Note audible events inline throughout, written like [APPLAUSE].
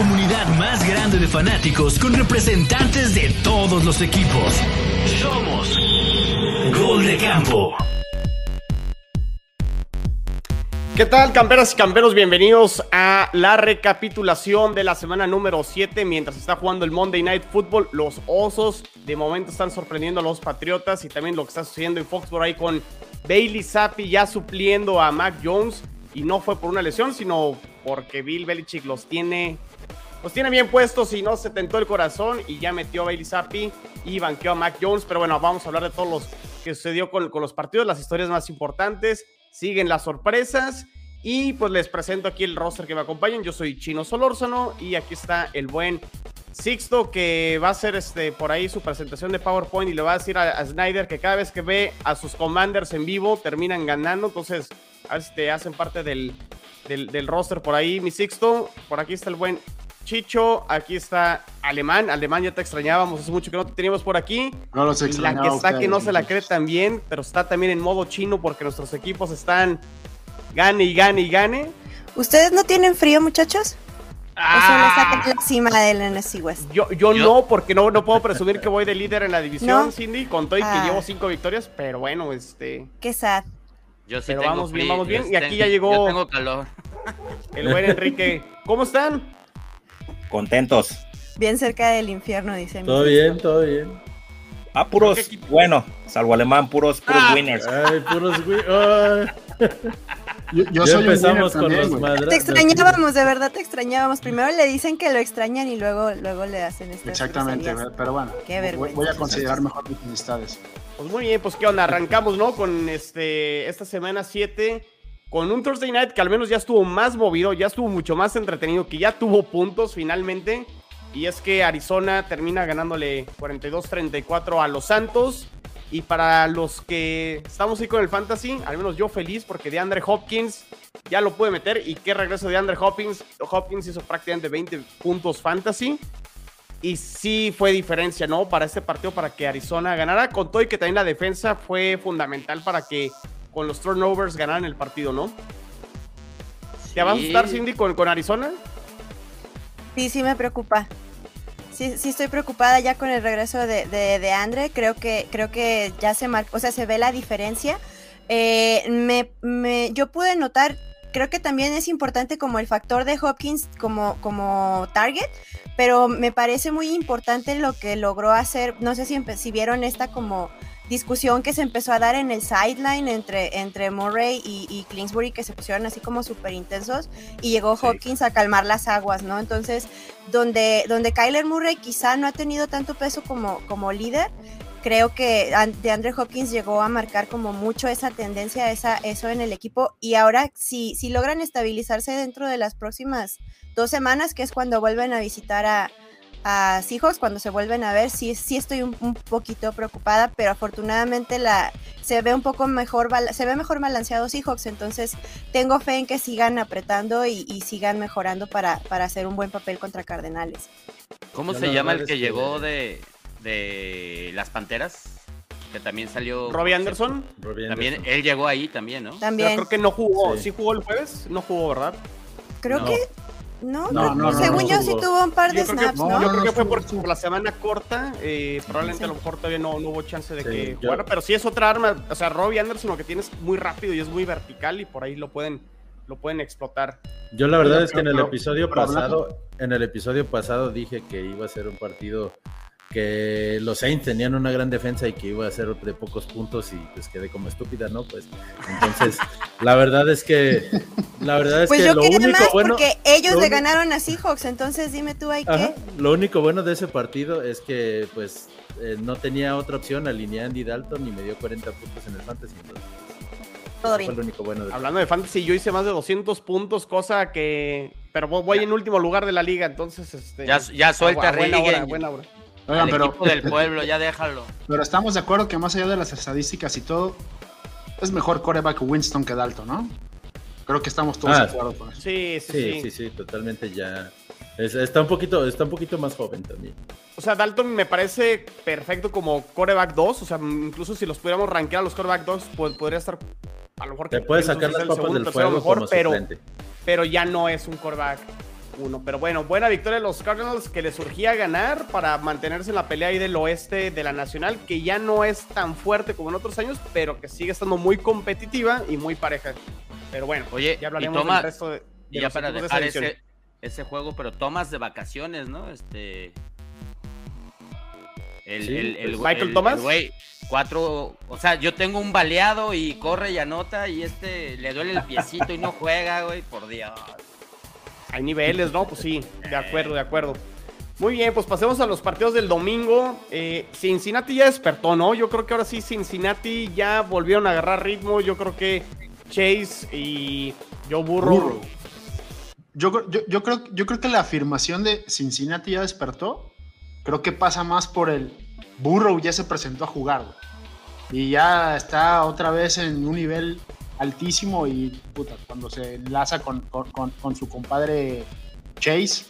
comunidad más grande de fanáticos con representantes de todos los equipos. Somos Gol de Campo. ¿Qué tal, camperas y camperos? Bienvenidos a la recapitulación de la semana número 7. Mientras está jugando el Monday Night Football, los Osos de momento están sorprendiendo a los Patriotas y también lo que está sucediendo en Foxborough ahí con Bailey Zappi ya supliendo a Mac Jones. Y no fue por una lesión, sino porque Bill Belichick los tiene, los tiene bien puestos y no se tentó el corazón y ya metió a Bailey Zappi y banqueó a Mac Jones. Pero bueno, vamos a hablar de todos los que sucedió con, con los partidos, las historias más importantes siguen las sorpresas. Y pues les presento aquí el roster que me acompañan. Yo soy Chino Solórzano y aquí está el buen Sixto que va a hacer este, por ahí su presentación de PowerPoint y le va a decir a, Snyder que cada vez que ve a sus commanders en vivo terminan ganando. Entonces, a ver si te hacen parte del, del, roster por ahí, mi Sixto. Por aquí está el buen Chicho, aquí está Alemán. Alemán ya te extrañábamos, hace mucho que no te teníamos por aquí. No los La que está que no se la cree también, pero está también en modo chino porque nuestros equipos están gane y gane y gane. ¿Ustedes no tienen frío, muchachos? Ah, Eso le la cima del NFC West. Yo, yo, no, porque no, no puedo presumir que voy de líder en la división, Cindy, con todo y que ah. llevo cinco victorias, pero bueno, este. Qué sad. Yo sí pero vamos bien, vamos bien. Y aquí ya llegó. Yo tengo calor. El buen Enrique. ¿Cómo están? Contentos. Bien cerca del infierno, dice. Todo bien, todo bien. Ah, puros, bueno, salvo alemán, puros, puros ah. winners. Ay, puros winners. [LAUGHS] Yo, soy empezamos con los madres. Te extrañábamos, de verdad te extrañábamos. Primero le dicen que lo extrañan y luego, luego le hacen esto. Exactamente, pero bueno. Qué voy, voy, a considerar mejor mis amistades. Pues muy bien, pues qué onda, arrancamos, ¿no? Con este esta semana 7 con un Thursday Night que al menos ya estuvo más movido, ya estuvo mucho más entretenido, que ya tuvo puntos finalmente. Y es que Arizona termina ganándole 42-34 a los Santos. Y para los que estamos ahí con el fantasy, al menos yo feliz porque de Andre Hopkins ya lo pude meter. Y qué regreso de Andre Hopkins. Hopkins hizo prácticamente 20 puntos fantasy. Y sí fue diferencia, ¿no? Para este partido, para que Arizona ganara. Con todo y que también la defensa fue fundamental para que con los turnovers ganaran el partido, ¿no? ¿Te vas a estar, Cindy, con, con Arizona? Sí, sí me preocupa sí, sí estoy preocupada ya con el regreso de, de, Andre. Creo que, creo que ya se marcó, o sea, se ve la diferencia. Eh, me, me, yo pude notar, creo que también es importante como el factor de Hopkins como, como target, pero me parece muy importante lo que logró hacer. No sé si, si vieron esta como discusión que se empezó a dar en el sideline entre, entre Murray y, y Kingsbury, que se pusieron así como súper intensos, y llegó Hopkins a calmar las aguas, ¿no? Entonces, donde, donde Kyler Murray quizá no ha tenido tanto peso como, como líder, creo que de Andre Hopkins llegó a marcar como mucho esa tendencia, esa, eso en el equipo, y ahora si, si logran estabilizarse dentro de las próximas dos semanas, que es cuando vuelven a visitar a a Seahawks cuando se vuelven a ver, sí, sí estoy un, poquito preocupada, pero afortunadamente la, se ve un poco mejor, se ve mejor balanceado Seahawks, entonces tengo fe en que sigan apretando y, sigan mejorando para, para, hacer un buen papel contra Cardenales. ¿Cómo se llama el que llegó de, de las Panteras? Que también salió. Robbie Anderson. También él llegó ahí también, ¿no? También. creo que no jugó. Sí. jugó el jueves? No jugó, ¿verdad? Creo que no, no, según yo sí tuvo un par de snaps, ¿no? Yo creo que fue por, la semana corta, eh, probablemente a lo mejor todavía no, hubo chance de que jugara, pero sí es otra arma, o sea, Robbie Anderson lo que tiene es muy rápido y es muy vertical y por ahí lo pueden lo pueden explotar. Yo la verdad es que en el episodio pasado, en el episodio pasado dije que iba a ser un partido que los Saints tenían una gran defensa y que iba a ser de pocos puntos y pues quedé como estúpida, ¿no? Pues entonces, [LAUGHS] la verdad es que la verdad es pues que yo lo único más bueno porque ellos le ganaron a Seahawks, entonces dime tú ahí qué. Lo único bueno de ese partido es que pues eh, no tenía otra opción, alineé a Andy Dalton y me dio 40 puntos en el fantasy. Todo bien. lo único bueno Hablando de fantasy, yo hice más de 200 puntos, cosa que pero voy en último lugar de la liga, entonces este ya, ya suelta buena hora, buena hora pero, equipo del pueblo, ya déjalo. Pero estamos de acuerdo que más allá de las estadísticas y todo, es mejor coreback Winston que Dalton, ¿no? Creo que estamos todos de ah, acuerdo con eso. Sí sí, sí, sí, totalmente ya. está, un poquito, está un poquito más joven también. O sea, Dalton me parece perfecto como coreback 2. O sea, incluso si los pudiéramos rankear a los coreback 2, podría estar a lo mejor Te puedes sacar las papas del fuego mejor, pero, pero ya no es un coreback uno. Pero bueno, buena victoria de los Cardinals que les surgía ganar para mantenerse en la pelea ahí del oeste de la Nacional, que ya no es tan fuerte como en otros años, pero que sigue estando muy competitiva y muy pareja. Pero bueno, Oye, ya hablaremos del resto de, y ya para dejar ese, ese, juego, pero tomas de vacaciones, ¿no? Este. El, el, Michael Thomas. Güey, cuatro. O sea, yo tengo un baleado y corre y anota, y este le duele el piecito y no juega, güey, por Dios. Hay niveles, ¿no? Pues sí, de acuerdo, de acuerdo. Muy bien, pues pasemos a los partidos del domingo. Eh, Cincinnati ya despertó, ¿no? Yo creo que ahora sí Cincinnati ya volvieron a agarrar ritmo. Yo creo que Chase y Joe Burrow. Yo, yo, creo, yo creo que la afirmación de Cincinnati ya despertó, creo que pasa más por el Burrow ya se presentó a jugar. Y ya está otra vez en un nivel altísimo y puta, cuando se enlaza con, su compadre Chase,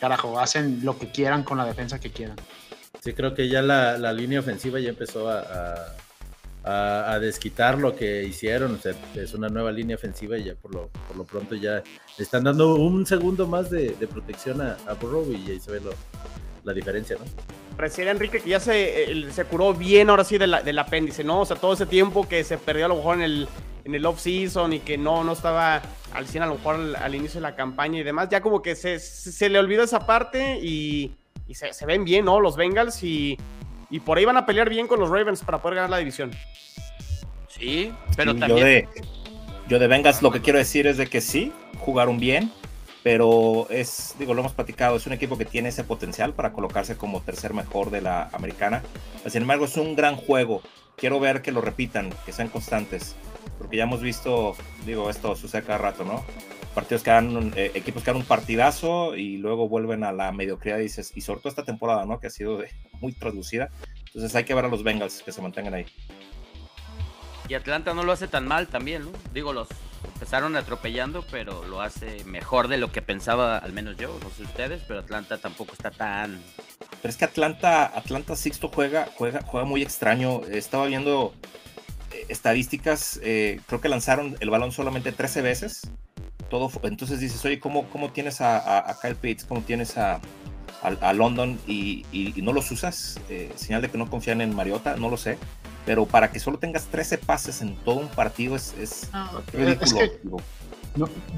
carajo, hacen lo que quieran con la defensa que quieran. Sí, creo que ya la, línea ofensiva ya empezó a a, desquitar lo que hicieron. es una nueva línea ofensiva y ya por lo, por lo pronto ya están dando un segundo más de, protección a, a, Burrow y ahí se ve la diferencia, ¿no? Recién Enrique que ya se, se curó bien ahora sí del apéndice, ¿no? O sea, todo ese tiempo que se perdió a lo mejor en el, en el off-season y que no, no estaba al 100 a lo mejor al, inicio de la campaña y demás, ya como que se, se le olvidó esa parte y, y se, se, ven bien, ¿no? Los Bengals y y por ahí van a pelear bien con los Ravens para poder ganar la división. Sí, pero también. Yo de, yo de Bengals lo que quiero decir es de que sí, jugaron bien, pero es, digo, lo hemos platicado, es un equipo que tiene ese potencial para colocarse como tercer mejor de la americana. Sin embargo, es un gran juego. Quiero ver que lo repitan, que sean constantes, porque ya hemos visto, digo, esto sucede cada rato, ¿no? partidos que dan, eh, equipos que dan un partidazo y luego vuelven a la mediocridad y dices, y sobre todo esta temporada, ¿no? Que ha sido muy traducida. Entonces hay que ver a los Bengals que se mantengan ahí. Y Atlanta no lo hace tan mal también, ¿no? Digo, los empezaron atropellando, pero lo hace mejor de lo que pensaba, al menos yo, no sé ustedes, pero Atlanta tampoco está tan. Pero es que Atlanta, Atlanta Sixto juega, juega, juega muy extraño. Estaba viendo estadísticas, eh, creo que lanzaron el balón solamente 13 veces todo, entonces dices, oye, ¿cómo, cómo tienes a, Kyle Pitts, cómo tienes a, a, London y, no los usas? Eh, señal de que no confían en Mariota, no lo sé. Pero para que solo tengas 13 pases en todo un partido es, es ridículo.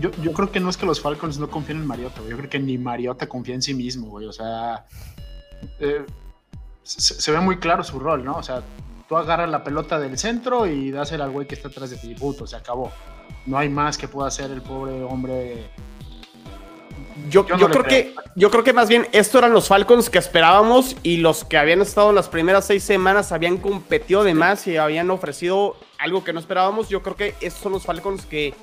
yo, yo, creo que no es que los Falcons no confíen en Mariota, yo creo que ni Mariota confía en sí mismo, güey. O sea, eh, se, ve muy claro su rol, ¿no? O sea, tú agarras la pelota del centro y dásela al güey que está atrás de ti, puto, se acabó no hay más que pueda hacer el pobre hombre. Yo, yo, creo que, yo creo que más bien esto eran los Falcons que esperábamos y los que habían estado en las primeras seis semanas habían competido de más y habían ofrecido algo que no esperábamos. Yo creo que estos son los Falcons que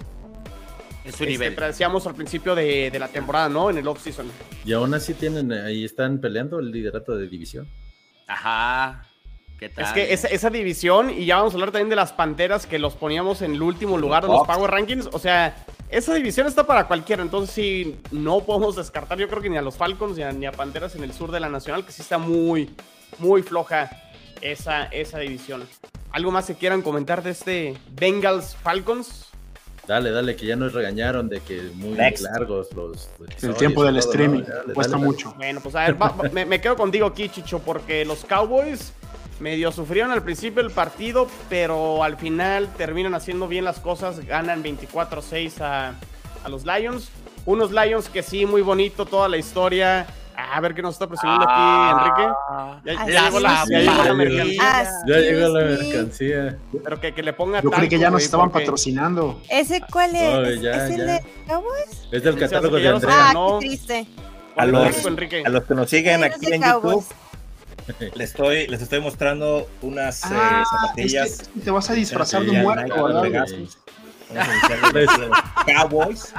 en su nivel. Este, al principio de, de, la temporada, ¿no? En el off-season. Y aún así tienen, ahí están peleando el liderato de división. Ajá. Es que esa, división, y ya vamos a hablar también de las Panteras que los poníamos en el último lugar de los Power Rankings, o sea, esa división está para cualquiera, entonces sí, no podemos descartar yo creo que ni a los Falcons ni a, Panteras en el sur de la Nacional, que sí está muy, muy floja esa, esa división. ¿Algo más que quieran comentar de este Bengals Falcons? Dale, dale, que ya nos regañaron de que muy largos los. El tiempo del streaming cuesta mucho. Bueno, pues a ver, me, me, quedo contigo aquí, Chicho, porque los Cowboys medio sufrieron al principio el partido, pero al final terminan haciendo bien las cosas, ganan 24-6 a, los Lions. Unos Lions que sí, muy bonito toda la historia. A ver qué nos está presionando aquí, Enrique. Ya, llegó, la, mercancía. Ya llegó la mercancía. Pero que, que le ponga Yo creí que ya nos estaban patrocinando. ¿Ese cuál es? ¿Es, el de Cowboys? Es del catálogo de Andrea. Ah, qué triste. A los, a los que nos siguen aquí en YouTube les estoy, les estoy mostrando unas eh, ah, zapatillas. te vas a disfrazar de un muerto, ¿verdad? Cowboys.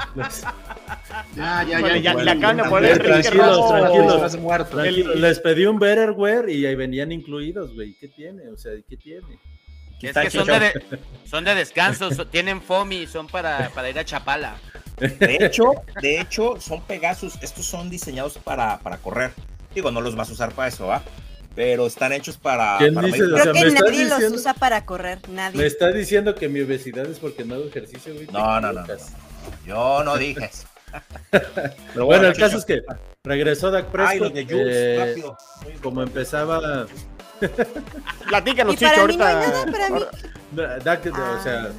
Ya, ya, ya, ya, le acaban de poner tranquilos, tranquilos, tranquilos. Les pedí un Betterware y ahí venían incluidos, güey. ¿Qué tiene? O sea, ¿qué tiene? Es que son de, son de descanso, tienen FOMI, son para, para ir a Chapala. De hecho, de hecho, son Pegasus. Estos son diseñados para, para correr. Digo, no los vas a usar para eso, ¿va? Pero están hechos para. ¿Quién dice? Creo que nadie los usa para correr, nadie. Me está diciendo que mi obesidad es porque no hago ejercicio, güey. No, no, no, Yo no dije eso. [LAUGHS] [LAUGHS] Pero bueno, el caso es que regresó Dak Prescott. Ay, eh, como empezaba. [LAUGHS] Platícanos, para Chicho, mí no ahorita. hay nada, para mí. Dak, o Ah. sea,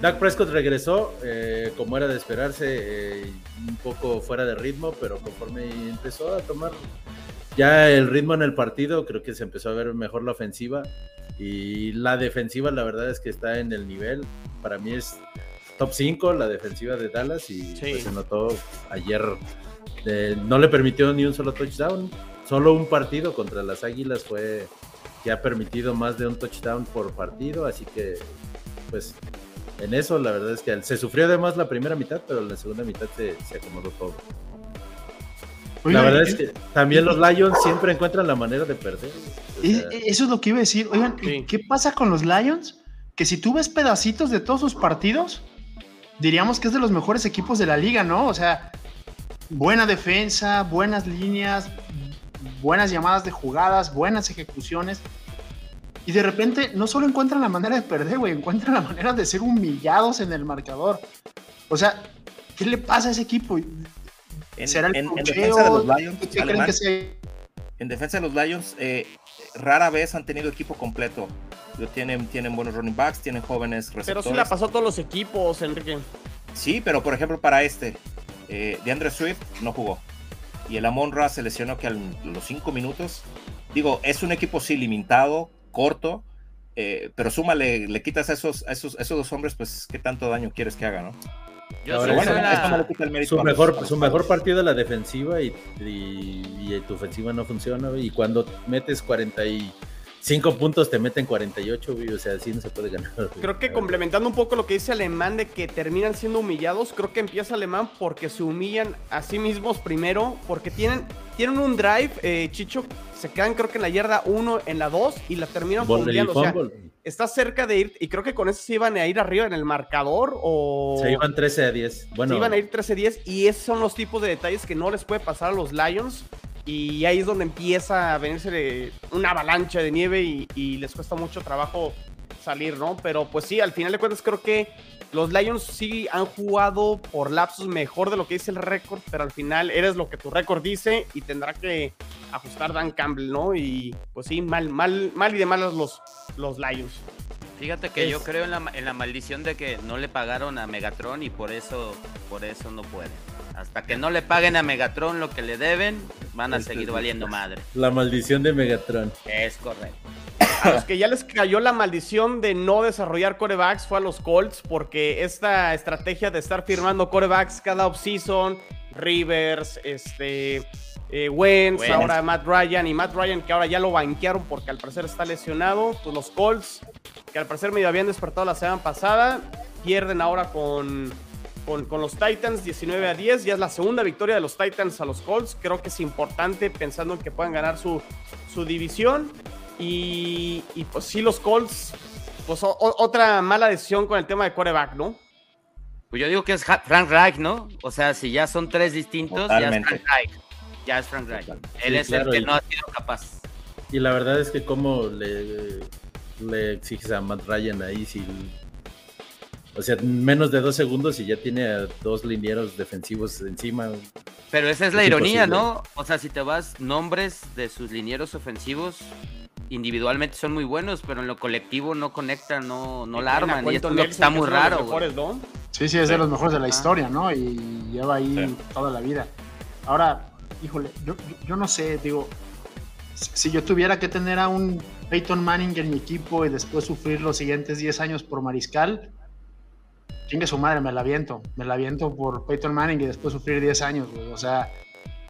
Dak Prescott regresó, eh, como era de esperarse, eh, un poco fuera de ritmo, pero conforme empezó a tomar ya el ritmo en el partido, creo que se empezó a ver mejor la ofensiva y la defensiva, la verdad es que está en el nivel. Para mí es top 5 la defensiva de Dallas y Sí. pues, se notó ayer. eh, no le permitió ni un solo touchdown, solo un partido contra las Águilas fue que ha permitido más de un touchdown por partido, así que pues en eso la verdad es que se sufrió además la primera mitad, pero en la segunda mitad se, se acomodó todo. La verdad es que también los Lions siempre encuentran la manera de perder. o y- sea, Eso es lo que iba a decir. Oigan, ¿y Sí. ¿qué pasa con los Lions? Que si tú ves pedacitos de todos sus partidos, diríamos que es de los mejores equipos de la liga, ¿no? O sea, buena defensa, buenas líneas, buenas llamadas de jugadas, buenas ejecuciones. Y de repente no solo encuentran la manera de perder, güey, encuentran la manera de ser humillados en el marcador. O sea, ¿qué le pasa a ese equipo? En, ¿Será el en- en cocheo? defensa de los Lions, ¿Qué creen que sea? en defensa de los Lions, eh, rara vez han tenido equipo completo. Lo Tienen, tienen buenos running backs, tienen jóvenes Pero receptores. sí la pasó a todos los equipos, Enrique. Sí, pero por ejemplo para este, eh, DeAndre Swift no jugó. Y el Amon Ra se lesionó que a los 5 minutos. Digo, es un equipo sí limitado, corto, eh, pero súmale, le quitas a esos, a esos, a esos dos hombres, pues qué tanto daño quieres que haga, ¿no? Yo Ahora, bueno, la- su mejor, los su mejor partido de la defensiva y, y- y tu ofensiva no funciona. Y cuando metes 45 puntos, te meten 48, güey, o sea, así no se puede ganar. güey. Creo que complementando un poco lo que dice Alemán de que terminan siendo humillados, creo que empieza Alemán porque se humillan a sí mismos primero, porque tienen, tienen un drive, eh, Chicho, se quedan creo que en la yarda 1, en la 2 y la terminan fumbleando. O sea, está cerca de ir, y creo que con eso se iban a ir arriba en el marcador o... Se iban 13 a 10. Bueno, se iban a ir 13-10 y esos son los tipos de detalles que no les puede pasar a los Lions. Y ahí es donde empieza a venirse una avalancha de nieve y, y les cuesta mucho trabajo salir, ¿no? Pero pues sí, al final de cuentas creo que los Lions sí han jugado por lapsos mejor de lo que dice el récord, pero al final eres lo que tu récord dice y tendrá que ajustar Dan Campbell, ¿no? Y pues sí, mal, mal, mal y de malas los, los Lions. Fíjate que yo creo en la, en la maldición de que no le pagaron a Megatron y por eso, por eso no pueden. Hasta que no le paguen a Megatron lo que le deben, van a Este seguir valiendo madre. la maldición de Megatron. Es correcto. A los que ya les cayó la maldición de no desarrollar corebacks fue a los Colts, porque esta estrategia de estar firmando corebacks cada offseason, Rivers, este, eh, Wentz, Wentz. ahora Matt Ryan, y Matt Ryan que ahora ya lo banquearon porque al parecer está lesionado, pues los Colts, que al parecer medio habían despertado la semana pasada, pierden ahora con, con, con los Titans 19 a 10, ya es la segunda victoria de los Titans a los Colts, creo que es importante pensando en que puedan ganar su, su división. Y, y, pues sí, los Colts, pues o- otra mala decisión con el tema de quarterback, ¿no? Pues yo digo que es Frank Reich, ¿no? O sea, si ya son tres distintos, Totalmente. ya es Frank Reich. Ya es Frank Reich. Él Sí, es claro, el que y- no ha sido capaz. Y la verdad es que cómo le, le exiges a Matt Ryan ahí si... O sea, menos de dos segundos y ya tiene a dos linieros defensivos encima. Pero esa es la Es ironía, imposible. ¿no? O sea, si te vas, nombres de sus linieros ofensivos individualmente son muy buenos, pero en lo colectivo no conectan, no, no la arman. Y esto Quentin es lo que está muy es raro, güey. mejores, ¿no? Sí, sí, es de los mejores de la Ah. historia, ¿no? Y lleva ahí Sí. toda la vida. Ahora, híjole, yo, yo- yo no sé, digo, si si yo tuviera que tener a un Peyton Manning en mi equipo y después sufrir los siguientes 10 años por mariscal, chingue su madre, me la aviento. Me la aviento por Peyton Manning y después sufrir 10 años, güey. O sea,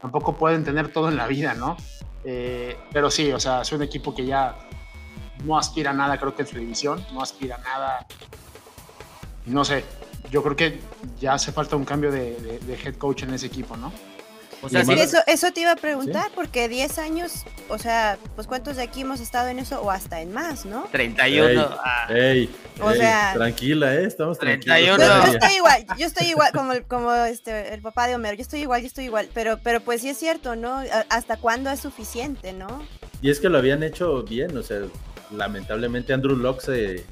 tampoco pueden tener todo en la vida, ¿no? Eh, pero sí, o sea, es un equipo que ya no aspira a nada, creo que en su división, no aspira a nada. No sé, yo creo que ya hace falta un cambio de head coach en ese equipo, ¿no? O sea, sí, Eso, eso te iba a preguntar, porque 10 años, o sea, pues cuántos de aquí hemos estado en eso o hasta en más, ¿no? 31. Ey, ah, ey, O ey, sea- tranquila, ¿eh? Estamos 31. Yo, tranquilos. yo no. estoy igual, yo estoy igual, como, el- como este, el papá de Homero, yo estoy igual, yo estoy igual, pero, pero pues sí es cierto, ¿no? ¿Hasta cuándo es suficiente, no? Y es que lo habían hecho bien, o sea, lamentablemente Andrew Locke se,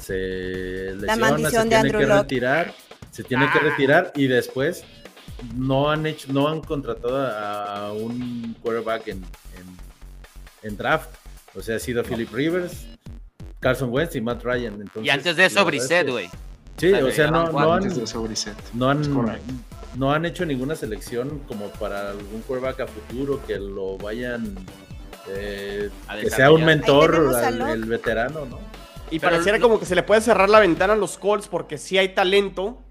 se lesiona, maldición se de tiene Andrew que retirar, se tiene que retirar y después no han hecho, no han contratado a, un quarterback en, en, draft. O sea, ha sido Philip Rivers, Carson Wentz y Matt Ryan. Entonces, y antes de eso, Brissett, güey. Sí, o sea, no, no, han, no, han, no han hecho ninguna selección como para algún quarterback a futuro que lo vayan, eh, que sea un mentor el veterano, ¿no? Y pareciera como que se le puede cerrar la ventana a los Colts porque sí hay talento,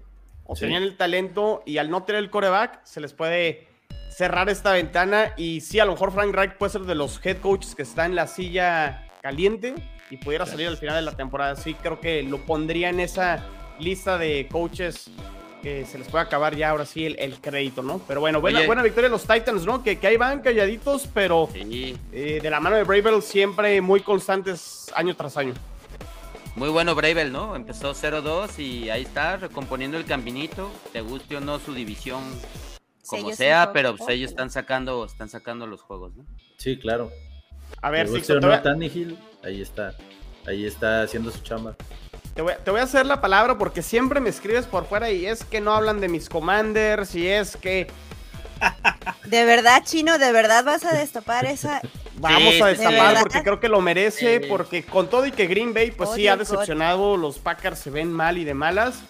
o tenían el talento, y al no tener el coreback, se les puede cerrar esta ventana. Y sí, a lo mejor Frank Reich puede ser de los head coaches que está en la silla caliente y pudiera salir al final de la temporada. Sí, creo que lo pondría en esa lista de coaches que se les puede acabar ya ahora sí el, crédito, ¿no? Pero bueno, buena, buena victoria de los Titans, ¿no? Que, que ahí van calladitos, pero eh, de la mano de Bravel siempre muy constantes año tras año. Muy bueno Bravel, ¿no? Empezó 0-2 y ahí está, recomponiendo el caminito. Te guste o no su división, como sea, pero pues, ellos están sacando, están sacando los juegos, ¿no? Sí, claro. A ver, si no, ahí está. Ahí está haciendo su chamba. Te voy, te voy, a hacer la palabra porque siempre me escribes por fuera y es que no hablan de mis commanders y es que de verdad, Chino, de verdad vas a destapar esa. Vamos a destapar porque creo que lo merece, porque con todo y que Green Bay, pues sí, ha decepcionado, los Packers se ven mal y de malas.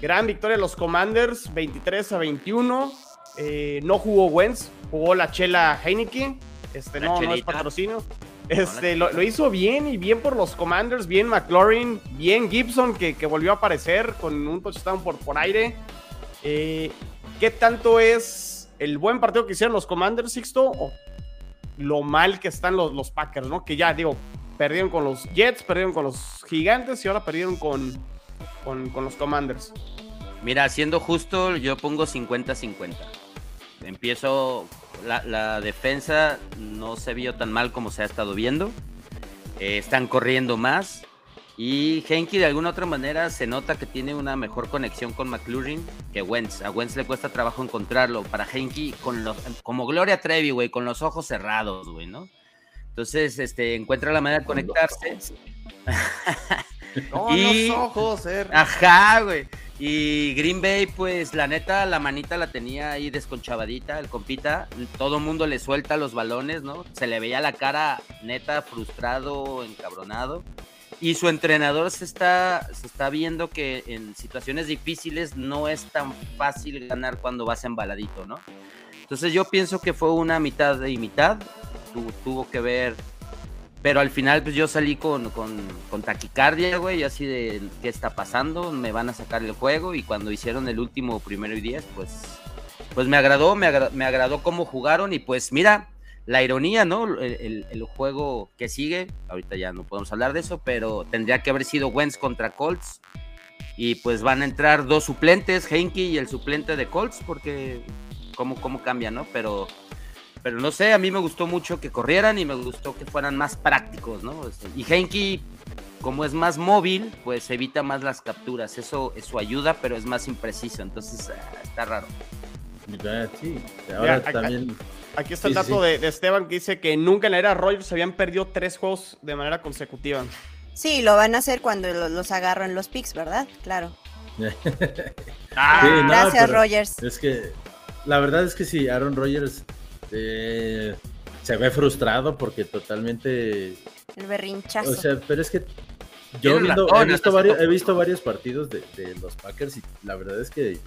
Gran victoria de los Commanders, 23 a 21. Eh, no jugó Wentz, jugó la chela Heineken. Este, no, no es patrocinio. Este, lo, hizo bien y bien por los Commanders, bien McLaurin, bien Gibson que, volvió a aparecer con un touchdown por, por aire. Eh, ¿Qué tanto es el buen partido que hicieron los Commanders, Sixto, o lo mal que están los, Packers, ¿no? Que ya, digo, perdieron con los Jets, perdieron con los Gigantes y ahora perdieron con, con, los Commanders. Mira, siendo justo, yo pongo 50-50. Empiezo, la, defensa no se vio tan mal como se ha estado viendo. Eh, están corriendo más. Y Henke de alguna otra manera se nota que tiene una mejor conexión con McLaurin que Wentz. A Wentz le cuesta trabajo encontrarlo. Para Henke, con los, como Gloria Trevi, güey, con los ojos cerrados, güey, ¿no? Entonces, este, encuentra la manera de conectarse. Con [LAUGHS] y... los ojos, eh. Ajá, güey. Y Green Bay, pues la neta, la manita la tenía ahí desconchavadita, el compita. Todo el mundo le suelta los balones, ¿no? Se le veía la cara neta, frustrado, encabronado y su entrenador se está, se está viendo que en situaciones difíciles no es tan fácil ganar cuando vas embaladito, ¿no? Entonces yo pienso que fue una mitad y mitad, tuvo que ver, pero al final pues yo salí con, con, taquicardia, güey, así de qué está pasando, me van a sacar el juego y cuando hicieron el último primero y diez, pues, pues me agradó, me, me agradó cómo jugaron y pues mira, la ironía, ¿no? El, juego que sigue, ahorita ya no podemos hablar de eso, pero tendría que haber sido Wentz contra Colts. Y pues van a entrar dos suplentes, Henke y el suplente de Colts, porque cómo, cómo cambia, ¿no? Pero, pero no sé, a mí me gustó mucho que corrieran y me gustó que fueran más prácticos, ¿no? Este, y Henke, como es más móvil, pues evita más las capturas. Eso, eso ayuda, pero es más impreciso, entonces ah, está raro. Sí, ahora también... Aquí está el dato De, Esteban que dice que nunca en la era Rogers se habían perdido tres juegos de manera consecutiva. Sí, lo van a hacer cuando los, agarro en los picks, ¿verdad? Claro. [LAUGHS] ah, gracias, Rogers. Es que la verdad es que sí, Aaron Rodgers eh, se ve frustrado porque totalmente. El berrinchazo. O sea, pero es que yo he, visto varios, he visto varios partidos de, de los Packers y la verdad es que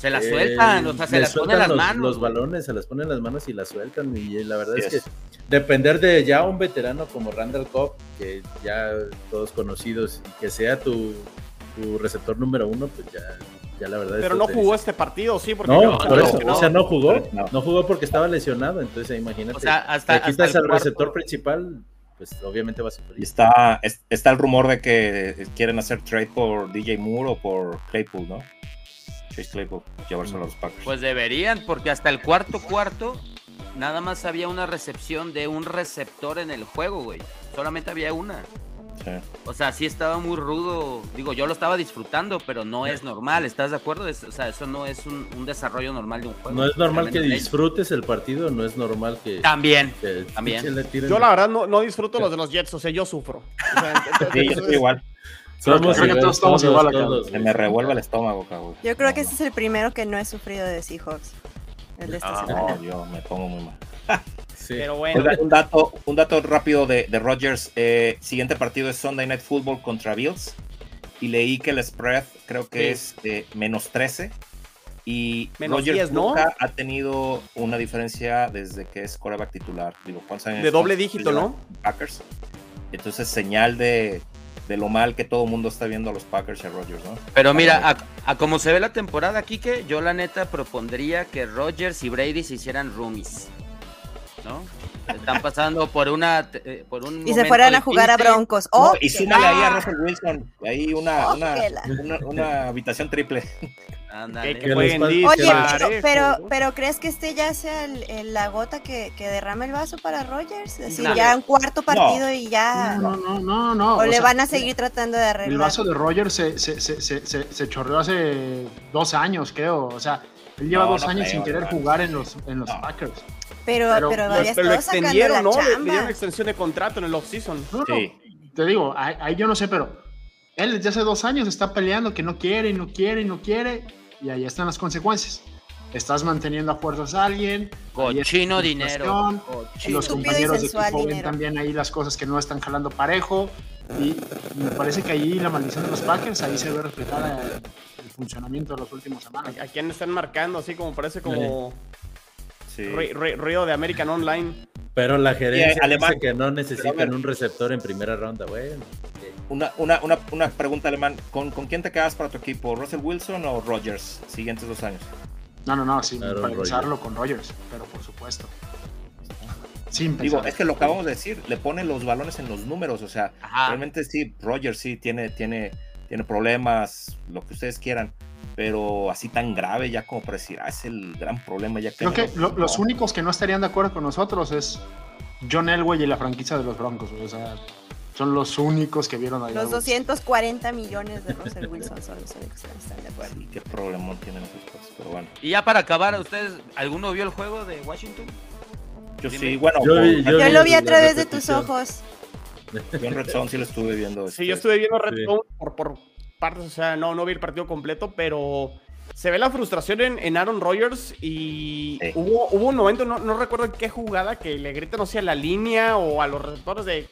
se las sueltan, o sea, se las ponen las los, manos. Los balones, se las ponen las manos y las sueltan. Y la verdad es, que depender de ya un veterano como Randall Cobb, que ya todos conocidos, y que sea tu, receptor número uno, pues ya, ya la verdad Pero no jugó este partido, sí, porque no, por eso, o sea, no jugó, no. jugó porque estaba lesionado, entonces imagínate, o sea, hasta, quitas al receptor principal, pues obviamente va a sufrir. Está, está el rumor de que quieren hacer trade por DJ Moore o por Claypool, ¿no? Los Packers. Pues deberían, porque hasta el cuarto cuarto nada más había una recepción de un receptor en el juego, güey. Solamente había una. O sea, sí estaba muy rudo. Digo, yo lo estaba disfrutando, pero no es normal. ¿Estás de acuerdo? o sea, eso no es un, desarrollo normal de un juego. No es normal que disfrutes el partido, no es normal que. También. también. Yo, la verdad, no, disfruto los de los Jets, o sea, yo sufro. [LAUGHS] sí, yo estoy igual. Somos todos, igual acá. Se me revuelve el estómago, cabrón. Yo creo que ese es el primero que no he sufrido de Seahawks. El de esta Ah, semana. no, yo me pongo muy mal. [LAUGHS] Sí. Pero bueno, un dato, un dato rápido de, de Rodgers. eh, siguiente partido es Sunday Night Football contra Bills. Y leí que el spread creo que Sí. es de menos 13. Y Menos Rodgers 10, ¿no? nunca ha tenido una diferencia desde que es coreback titular. Digo, ¿cuántos años? de doble dígito, ¿no? Packers. Entonces, señal de, de lo mal que todo el mundo está viendo a los Packers y a Rodgers, ¿no? Pero mira, a, a como se ve la temporada, Kike, yo la neta propondría que Rodgers y Brady se hicieran roomies. ¿No? Están pasando por una eh, por un Y se fueran a jugar a. Broncos. No, ¡Oh! y súmale ahí a la- Russell Wilson. Ahí una, una, una, una habitación triple. Que, Que disco, Oye, pero, pero, pero ¿crees que este ya sea el- el- la gota que, que derrama el vaso para Rogers? Es decir, No. ya un cuarto partido y ya. No, no, no, no. o, le sea, van a seguir tratando de arreglar. El vaso de Rogers se, se, se, se, se- se chorreó hace dos años, creo. O sea, él lleva No, dos no años creo, sin querer jugar en los, en los No. Packers. Pero, pero- pero, pero- pero lo extendieron, la ¿no? Le- Le, dieron extensión de contrato en el offseason. No, no, Sí. te digo, ahí, yo no sé, pero él desde hace dos años está peleando que no quiere y no quiere y no quiere. Y ahí están las consecuencias. Estás manteniendo a fuerzas a alguien. Cochino dinero. Cochino. Los compañeros de equipo ven dinero. también ahí las cosas que no están jalando parejo. Y me parece que ahí la maldición de los Packers, ahí se ve reflejada el, el funcionamiento de las últimas semanas. ¿A quién están marcando? Así como parece como Sí. Ru- ruido de American Online. Pero la gerencia alemán. dice que no necesitan un receptor en primera ronda. Bueno, Una, una, una, una pregunta alemán. ¿Con, ¿Con quién te quedas para tu equipo? ¿Russell Wilson o Rodgers? Siguientes dos años. No, no, no, sin Aaron pensarlo con Rogers, pero por supuesto. Sin Digo, es que lo acabamos de decir, le ponen los balones en los números, o sea, Ajá. realmente sí, Rodgers sí tiene, tiene, tiene problemas, lo que ustedes quieran, pero así tan grave ya como para decir, ah, es el gran problema ya que... Creo que lo- los únicos que no estarían de acuerdo con nosotros es John Elway y la franquicia de los Broncos. O sea, son los únicos que vieron ahí. Los 240 millones de Russell Wilson son los únicos que están de acuerdo. Sí, qué problemón tienen esos cosas, pero bueno. Y ya para acabar, ¿ustedes, alguno vio el juego de Washington? Yo sí, bueno, Yo por- yo lo vi a través de tus ojos. yo en Red Zone sí lo estuve viendo. Sí, este, yo estuve viendo Red Sí. Zone por, por partes, o sea, no, no vi el partido completo, pero se ve la frustración en, en Aaron Rodgers y Sí. hubo, hubo un momento, no, no recuerdo en qué jugada, que le gritan, no sé, a la línea o a los receptores de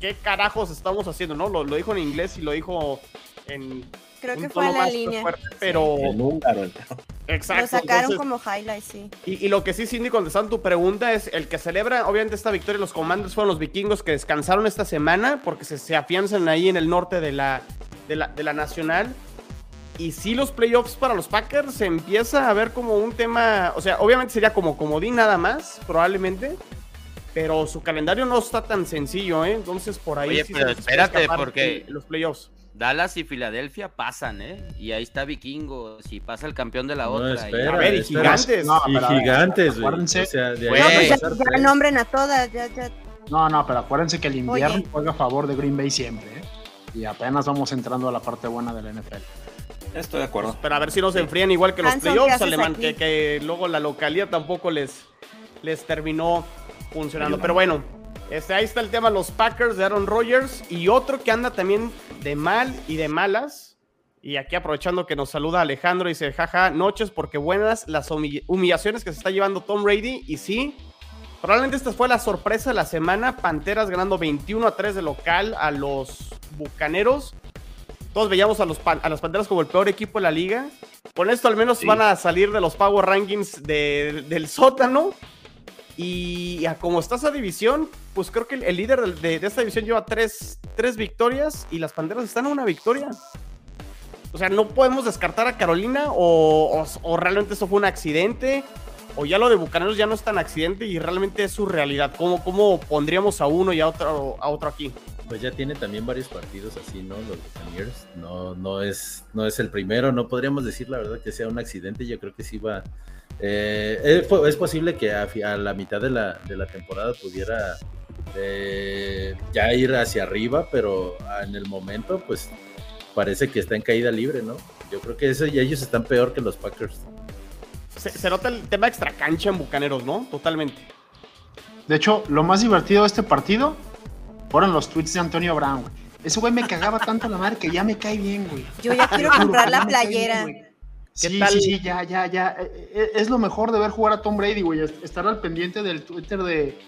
qué carajos estamos haciendo, ¿no? Lo, lo dijo en inglés y lo dijo en Creo que fue a la más línea. fuerte, pero húngaro, el- exacto. Lo sacaron entonces- como highlight, sí. Y, y lo que sí, Cindy, contestando tu pregunta, es el que celebra, obviamente, esta victoria los Commanders fueron los vikingos que descansaron esta semana porque se, se afianzan ahí en el norte de la, de la, de la nacional. Y sí, los playoffs para los Packers se empieza a ver como un tema, o sea, obviamente sería como comodín nada más, probablemente. Pero su calendario no está tan sencillo, ¿eh? Entonces por ahí Oye, sí pero se les puede espérate, escapar porque- los playoffs. Dallas y Filadelfia pasan, ¿eh? Y ahí está Vikingos y pasa el campeón de la No, otra. y- A ver, y espera. gigantes. No, Y gigantes, güey. acuérdense- O sea, de Güey. ahí No, pues ya, ya nombren a todas, ya, ya. No, no, pero acuérdense que el invierno Oye. juega a favor de Green Bay siempre. ¿eh? Y apenas vamos entrando a la parte buena del NFL. Estoy de acuerdo. Pero a ver si no se enfrían igual que los Hanson, ¿qué playoffs, alemán, que, que luego la localidad tampoco les, les terminó funcionando. Pero bueno, este, ahí está el tema, los Packers de Aaron Rodgers y otro que anda también de mal y de malas. Y aquí aprovechando que nos saluda Alejandro, dice, jaja, noches porque buenas las humi- humillaciones que se está llevando Tom Brady. Y sí, probablemente esta fue la sorpresa de la semana. Panteras ganando 21 a 3 de local a los Bucaneros. Todos veíamos a, los a las Panteras como el peor equipo de la liga. Con esto al menos Sí. van a salir de los Power Rankings de- del sótano. Y a como está esa división, pues creo que el, el líder de esta división lleva tres, tres victorias y las Panteras están a una victoria. O sea, no podemos descartar a Carolina o, o- o realmente eso fue un accidente o ya lo de Bucaneros ya no es tan accidente y realmente es su realidad. ¿Cómo, cómo pondríamos a uno y a otro, a otro aquí? Pues ya tiene también varios partidos así, ¿no? Los Buccaneers. No, no es, no es el primero. No podríamos decir la verdad que sea un accidente. Yo creo que sí va. eh, es, po- es posible que a, la mitad de la, de la temporada pudiera eh, ya ir hacia arriba, pero en el momento, pues parece que está en caída libre, ¿no? Yo creo que ellos están peor que los Packers. Se, se nota el tema extra cancha en Bucaneros, ¿no? Totalmente. De hecho, lo más divertido de este partido fueron los tweets de Antonio Brown. güey. Ese güey me cagaba tanto la madre que ya me cae bien, güey. Yo ya quiero comprar la bien, playera. güey. Sí, sí, sí, ya, ya, ya. Eh, eh, es lo mejor de ver jugar a Tom Brady, güey. Estar al pendiente del Twitter de,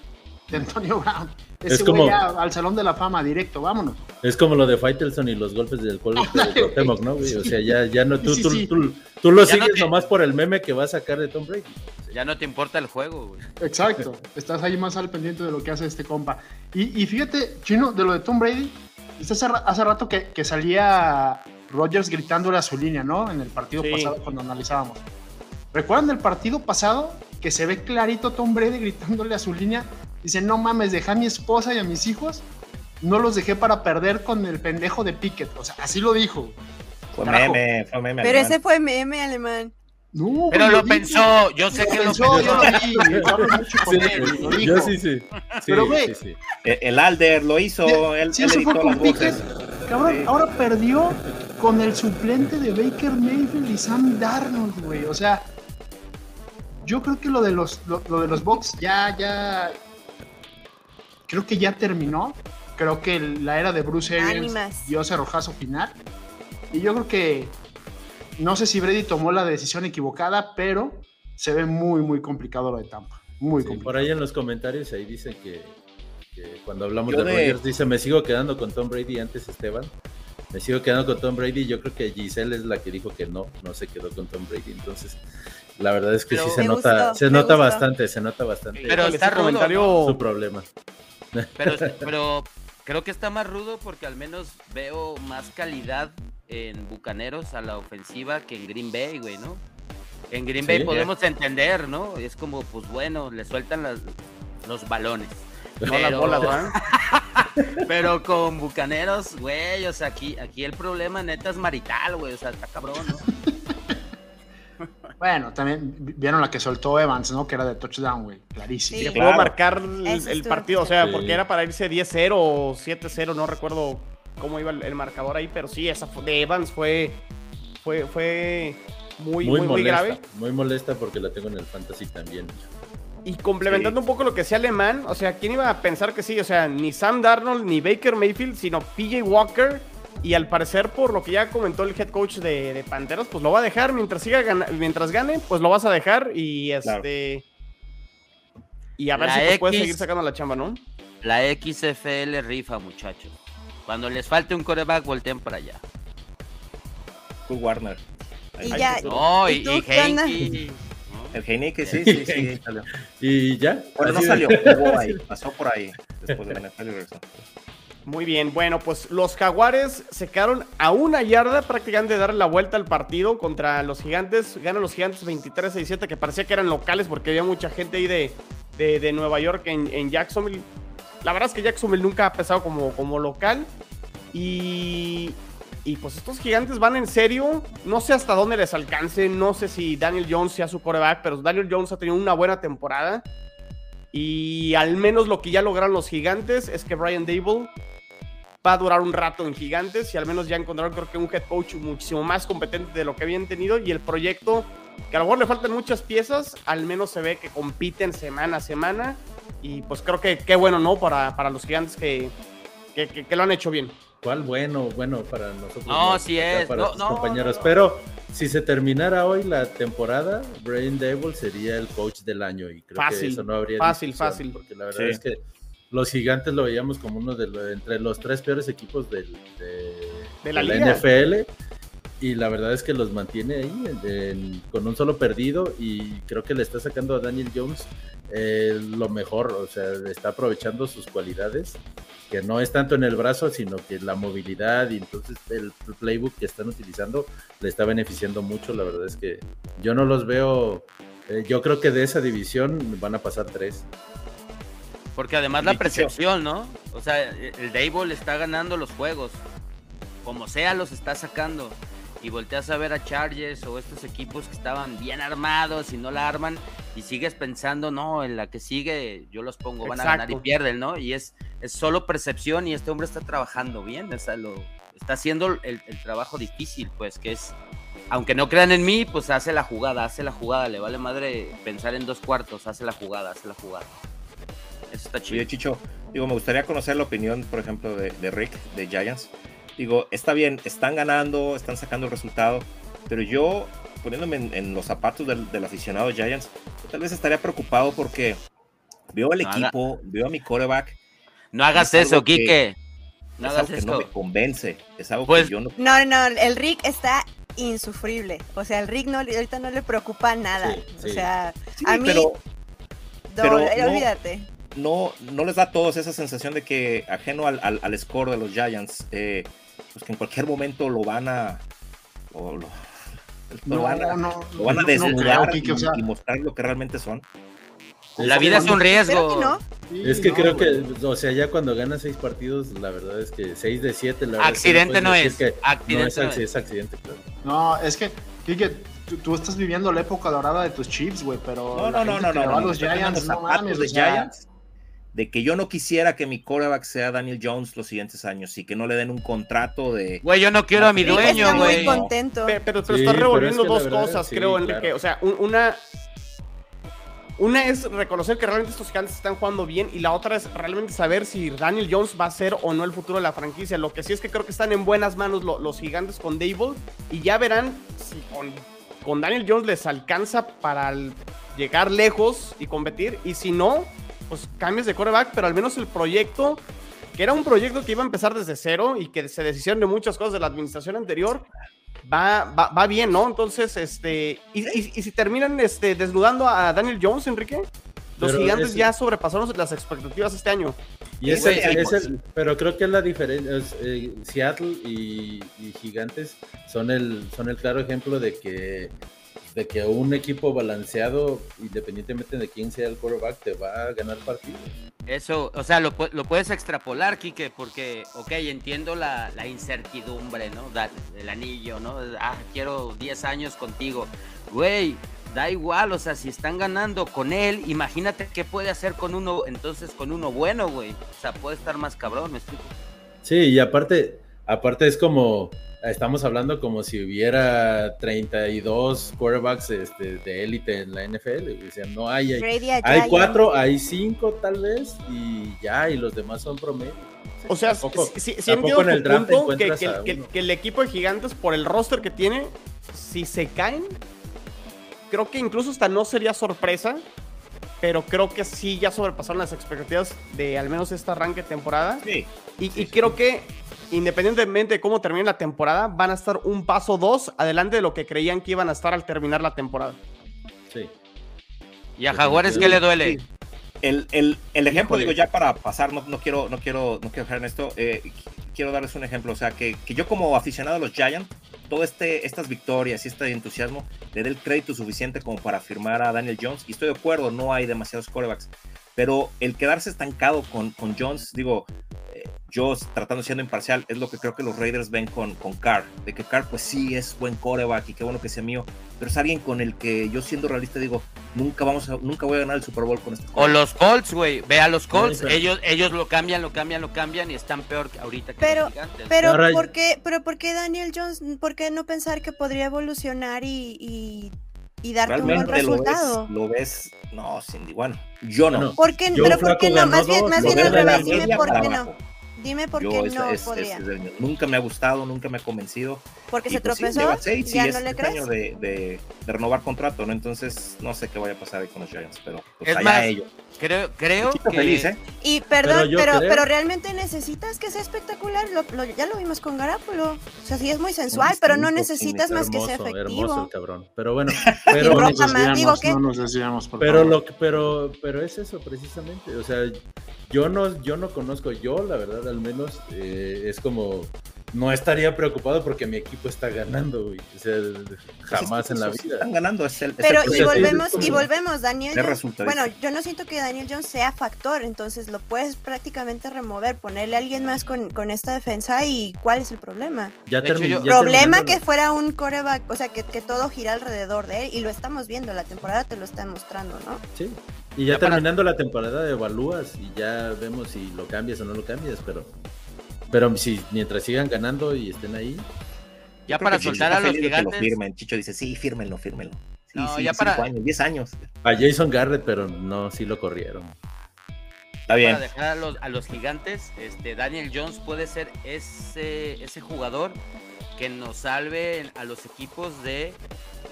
Antonio Brown. Ese es como, al Salón de la Fama, directo, vámonos. Es como lo de Faitelson y los golpes del cuello de Temoc, ¿no, güey? O sea, ya, ya no, tú, tú, tú, lo sigues nomás por el meme que va a sacar de Tom Brady. Ya no te importa el juego, güey. Exacto, estás ahí más al pendiente de lo que hace este compa. Y, y fíjate, Chino, de lo de Tom Brady, hace, hace rato que, que salía Rogers gritándole a su línea, ¿no? En el partido pasado cuando analizábamos. ¿Recuerdan del partido pasado que se ve clarito Tom Brady gritándole a su línea? Dice, no mames, dejé a mi esposa y a mis hijos, no los dejé para perder con el pendejo de Pickett. O sea, así lo dijo. Fue meme, fue meme. Pero ese fue meme alemán. No, pero lo, pensó, yo sé que lo pensó. Yo lo vi, [LAUGHS] yo sí, sí. pero güey, el Alder lo hizo, él, sí, él editó las voces. Cabrón, ahora perdió con el suplente de Baker Mayfield y Sam Darnold, güey. O sea, yo creo que lo de los, lo, de los Bucks ya, ya, creo que ya terminó. Creo que la era de Bruce Arians dio ese rojazo final. Y yo creo que, no sé si Brady tomó la decisión equivocada, pero se ve muy, muy complicado lo de Tampa. Muy complicado. Por ahí en los comentarios ahí dice que, cuando hablamos de, Rodgers, dice, me sigo quedando con Tom Brady antes Esteban me sigo quedando con Tom Brady. Yo creo que Giselle es la que dijo que no, no se quedó con Tom Brady. Entonces, la verdad es que sí se nota, se nota bastante, se nota bastante. Pero está rudo, su problema. Pero, creo que está más rudo porque al menos veo más calidad en Bucaneros a la ofensiva que en Green Bay, güey, ¿no? En Green Bay podemos entender, ¿no? Es como, pues bueno, le sueltan los balones. [LAUGHS] Pero con bucaneros, güey, o sea, aquí, aquí el problema neta es marital, güey, o sea, está cabrón, ¿no? Bueno, también vieron la que soltó Evans, ¿no? Que era de touchdown, güey. Clarísimo. Sí, pudo marcar el, partido, o sea, porque era para irse 10-0 o 7-0, no recuerdo cómo iba el, marcador ahí, pero sí, esa de Evans fue, fue, fue muy, muy, muy, grave. Muy molesta porque la tengo en el fantasy también. Y complementando un poco lo que decía Alemán, o sea, ¿quién iba a pensar que sí? O sea, ni Sam Darnold ni Baker Mayfield, sino PJ Walker. Y al parecer, por lo que ya comentó el head coach de, Panteras, pues lo va a dejar mientras siga mientras gane, pues lo vas a dejar y este. Y a ver si te puedes seguir sacando la chamba, ¿no? La XFL rifa, muchachos. Cuando les falte un coreback, volteen para allá. Warner. Y ya. No, y, y, el Heineken, sí, sí, sí, salió. [LAUGHS] ¿Y ya? Bueno, no salió, [LAUGHS] ahí, pasó por ahí, después de NFL regresó. Muy bien, bueno, pues los Jaguares se quedaron a una yarda prácticamente de darle la vuelta al partido contra los Gigantes. Ganan los Gigantes 23-17, que parecía que eran locales porque había mucha gente ahí de, de, Nueva York en, en, Jacksonville. La verdad es que Jacksonville nunca ha pesado como, como local. Y, y pues estos gigantes van en serio. No sé hasta dónde les alcance. No sé si Daniel Jones sea su coreback, pero Daniel Jones ha tenido una buena temporada. Y al menos lo que ya lograron los gigantes es que Brian Dable va a durar un rato en gigantes y al menos ya encontraron creo que un head coach muchísimo más competente de lo que habían tenido y el proyecto, que a lo mejor le faltan muchas piezas, al menos se ve que compiten semana a semana y pues creo que qué bueno, ¿no? Para, para los gigantes que, que lo han hecho bien. ¿Cuál bueno? Bueno, para nosotros. No, sí es. Para compañeros. Pero si se terminara hoy la temporada, Brain Devil sería el coach del año. Y creo que eso no habría. Fácil, fácil. Porque la verdad es que los gigantes lo veíamos como uno de entre los tres peores equipos del, de, la, NFL y la verdad es que los mantiene ahí con un solo perdido y creo que le está sacando a Daniel Jones eh, lo mejor, o sea, está aprovechando sus cualidades que no es tanto en el brazo, sino que la movilidad y entonces el playbook que están utilizando le está beneficiando mucho. La verdad es que yo no los veo, eh, yo creo que de esa división van a pasar tres. Porque además la percepción, ¿no? O sea, el Dable está ganando los juegos. Como sea, los está sacando y volteas a ver a Chargers o estos equipos que estaban bien armados y no la arman y sigues pensando, no, en la que sigue yo los pongo, van a ganar y pierden, ¿no? Y es, es solo percepción y este hombre está trabajando bien, o sea, lo, está haciendo el, trabajo difícil, pues, que es, aunque no crean en mí, pues hace la jugada, hace la jugada, le vale madre pensar en dos cuartos, hace la jugada, hace la jugada. Eso está chido. Chicho, digo, me gustaría conocer la opinión, por ejemplo, de, de Rick, de Giants digo, está bien, están ganando, están sacando el resultado, pero yo poniéndome en, los zapatos del, aficionado Giants, tal vez estaría preocupado porque veo el equipo, veo a mi coreback. No hagas eso, Quique. No es algo que no me convence. Es algo pues, que yo no. No, no, el Rick está insufrible. O sea, el Rick no, ahorita no le preocupa nada. O sea, a mí. Pero, olvídate. No, no les da a todos esa sensación de que, ajeno al, al, score de los Giants, eh, pues que en cualquier momento lo van a. Lo, van a, lo van a desnudar y, mostrar lo que realmente son. La vida es un riesgo. es que creo que, o sea, ya cuando ganas seis partidos, la verdad es que seis de siete. La accidente no, es. accidente no es, accidente, claro. No, es que, Kike, tú, estás viviendo la época dorada de tus chips, güey, pero. No, no, no, no, no. los Giants, no mames, de Giants. De que yo no quisiera que mi coreback sea Daniel Jones los siguientes años y que no le den un contrato de. Güey, yo no quiero a mi dueño, güey. muy contento. Pero, pero, pero estás revolviendo dos cosas, creo, Enrique. O sea, una una es reconocer que realmente estos gigantes están jugando bien y la otra es realmente saber si Daniel Jones va a ser o no el futuro de la franquicia. Lo que sí es que creo que están en buenas manos los gigantes con Dable y ya verán si con, Daniel Jones les alcanza para llegar lejos y competir y si no, pues cambios de coreback, pero al menos el proyecto, que era un proyecto que iba a empezar desde cero y que se deshicieron de muchas cosas de la administración anterior, va, va, bien, ¿no? Entonces, este, y, si terminan este, desnudando a Daniel Jones, Enrique, los gigantes ya sobrepasaron las expectativas este año. Y es, el, pero creo que es la diferencia. Eh, Seattle y, y, Gigantes son el, son el claro ejemplo de que de que un equipo balanceado, independientemente de quién sea el quarterback, te va a ganar partidos. Eso, o sea, lo, lo puedes extrapolar, Quique, porque, ok, entiendo la, la incertidumbre, ¿no? del anillo, ¿no? Ah, quiero 10 años contigo. Güey, da igual, o sea, si están ganando con él, imagínate qué puede hacer con uno, entonces con uno bueno, güey. O sea, puede estar más cabrón, me explico. Sí, y aparte, aparte es como, estamos hablando como si hubiera 32 quarterbacks este, de élite en la NFL. O sea, no hay. Hay, cuatro, hay cinco tal vez, y ya, y los demás son promedio. O sea, si, si, entiendo punto que, que, el equipo de gigantes, por el roster que tiene, si se caen, creo que incluso hasta no sería sorpresa, pero creo que sí ya sobrepasaron las expectativas de al menos este arranque de temporada. Sí. Y, y creo que independientemente de cómo termine la temporada, van a estar un paso dos adelante de lo que creían que iban a estar al terminar la temporada. Sí. ¿Y a Jaguares qué le duele? El, el, el ejemplo, digo, ya para pasar, no, no, quiero, no quiero, no quiero dejar en esto, eh, quiero darles un ejemplo. O sea, que, que, yo como aficionado a los Giants, todo este, estas victorias y este entusiasmo, le dé el crédito suficiente como para firmar a Daniel Jones. Y estoy de acuerdo, no hay demasiados corebacks. Pero el quedarse estancado con, con Jones, digo, yo tratando siendo imparcial, es lo que creo que los Raiders ven con, con Carr, de que Carr pues sí es buen coreback y qué bueno que sea mío, pero es alguien con el que yo siendo realista digo, nunca vamos a, nunca voy a ganar el Super Bowl con este. O los Colts, güey, ve a los Colts, ellos, ellos lo cambian, lo cambian, lo cambian y están peor que ahorita que pero, Pero, ¿por qué, pero ¿por qué Daniel Jones, por qué no pensar que podría evolucionar y, y darte un buen resultado. Lo ves, no, Cindy, bueno, yo no. ¿Por qué, pero ¿por qué no? Más bien, más bien al revés, dime por qué no. Dime por qué no podría. nunca me ha gustado, nunca me ha convencido. Porque se pues tropezó. Sí, ¿Ya no le crees? año de, de, renovar contrato, ¿no? Entonces, no sé qué vaya a pasar ahí con los Giants, pero pues es allá más, ellos. Creo, creo que... Feliz, ¿eh? Y perdón, pero, pero, realmente necesitas que sea espectacular. Lo, ya lo vimos con Garápulo. O sea, sí es muy sensual, pero no necesitas más que sea efectivo. Hermoso el cabrón. Pero bueno, [LAUGHS] pero no nos desviamos, digo que... no nos decíamos, pero lo pero pero es eso precisamente. O sea, yo no, yo no conozco, yo la verdad al menos eh, es como no estaría preocupado porque mi equipo está ganando, güey. O sea, jamás en la vida. Están ganando, es el. Pero y volvemos, y volvemos, Daniel. bueno, yo no siento que Daniel Jones sea factor, entonces lo puedes prácticamente remover, ponerle a alguien más con, con esta defensa y ¿cuál es el problema? Ya terminó. Problema que fuera un coreback, o sea, que, que todo gira alrededor de él y lo estamos viendo, la temporada te lo está demostrando, ¿no? Sí. Y ya, terminando la temporada evalúas y ya vemos si lo cambias o no lo cambias, pero pero si mientras sigan ganando y estén ahí. Ya para soltar a los gigantes. lo firmen. Chicho dice, sí, fírmenlo, fírmenlo. Sí, no, ya para. Años, 10 años. A Jason Garrett, pero no, sí lo corrieron. Está bien. Para dejar a los, a los gigantes, este, Daniel Jones puede ser ese, ese jugador que nos salve a los equipos de